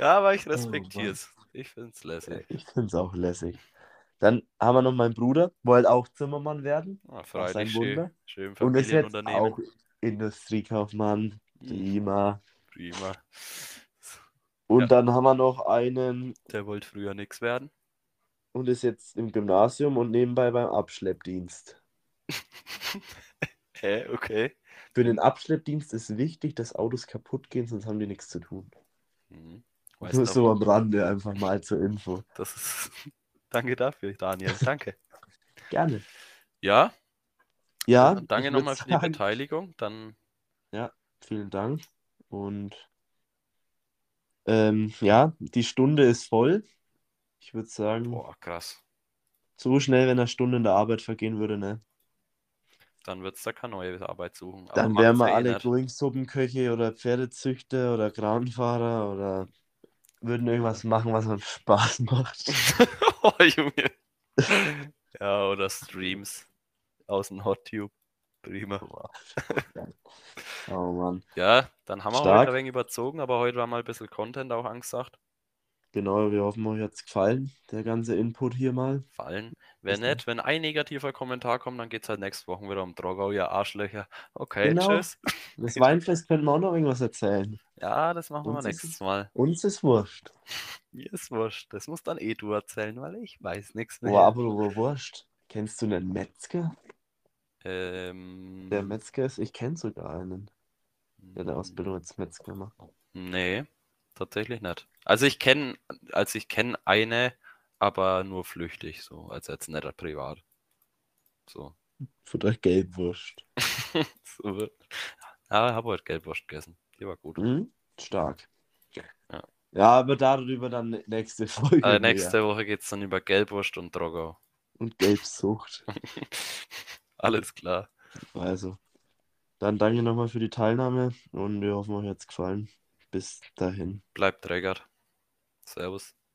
Ja, aber ich Oh respektiere es. Ich finde es lässig. Ich finde es auch lässig. Dann haben wir noch meinen Bruder, wollte auch Zimmermann werden Ah, freilich schön, Wunder. schön und ist jetzt auch Industriekaufmann, Hm, prima. Prima. Und Ja. dann haben wir noch einen Der wollte früher nichts werden. und ist jetzt im Gymnasium und nebenbei beim Abschleppdienst. Hä, okay. Für den Abschleppdienst ist wichtig, dass Autos kaputt gehen, sonst haben die nichts zu tun. Hm. Weiß Nur so am Rande einfach mal zur Info. Das ist. Danke dafür, Daniel. Danke. Gerne. Ja, Ja, dann danke nochmal für die sagen, Beteiligung. Dann Ja, vielen Dank. Und ähm, ja, die Stunde ist voll. Ich würde sagen, Boah, krass. so schnell, wenn eine Stunde in der Arbeit vergehen würde, ne? Dann wird's da keine neue Arbeit suchen. Aber Dann wären wir eh alle nicht. Going-Suppenköche oder Pferdezüchter oder Kranfahrer oder würden irgendwas machen, was uns Spaß macht. Oh, Junge. Ja, oder Streams aus dem HotTube. Prima. Boah. Oh Mann. Ja, dann haben wir Stark. heute ein wenig überzogen, aber heute war mal ein bisschen Content auch angesagt. Genau, wir hoffen, euch hat es gefallen, der ganze Input hier mal. Fallen. Wenn nicht, wenn ein negativer Kommentar kommt, dann geht's halt nächste Woche wieder um Drogau, ihr Arschlöcher. Okay, Genau. tschüss. Das Weinfest können wir auch noch irgendwas erzählen. Ja, das machen wir Uns ist nächstes Mal. Uns ist wurscht. Mir ist wurscht. Das muss dann eh du erzählen, weil ich weiß nichts mehr. Boah, aber wurscht. Kennst du einen Metzger? Ähm, Der Metzger ist, ich kenne sogar einen, der eine Ausbildung als Metzger macht. Nee, tatsächlich nicht. Also ich kenne, also ich kenne eine, aber nur flüchtig, so, als jetzt nicht privat. So. Für euch Gelbwurst. so. Ja, ich habe heute Gelbwurst gegessen. Die war gut. Mhm. Stark. Ja. Ja, aber darüber dann nächste Folge. Mehr. nächste Woche geht es dann über Gelbwurst und Drogau. Und Gelbsucht. Alles klar. Also, dann danke nochmal für die Teilnahme und wir hoffen, euch hat es gefallen. Bis dahin. Bleibt trägert. Servus.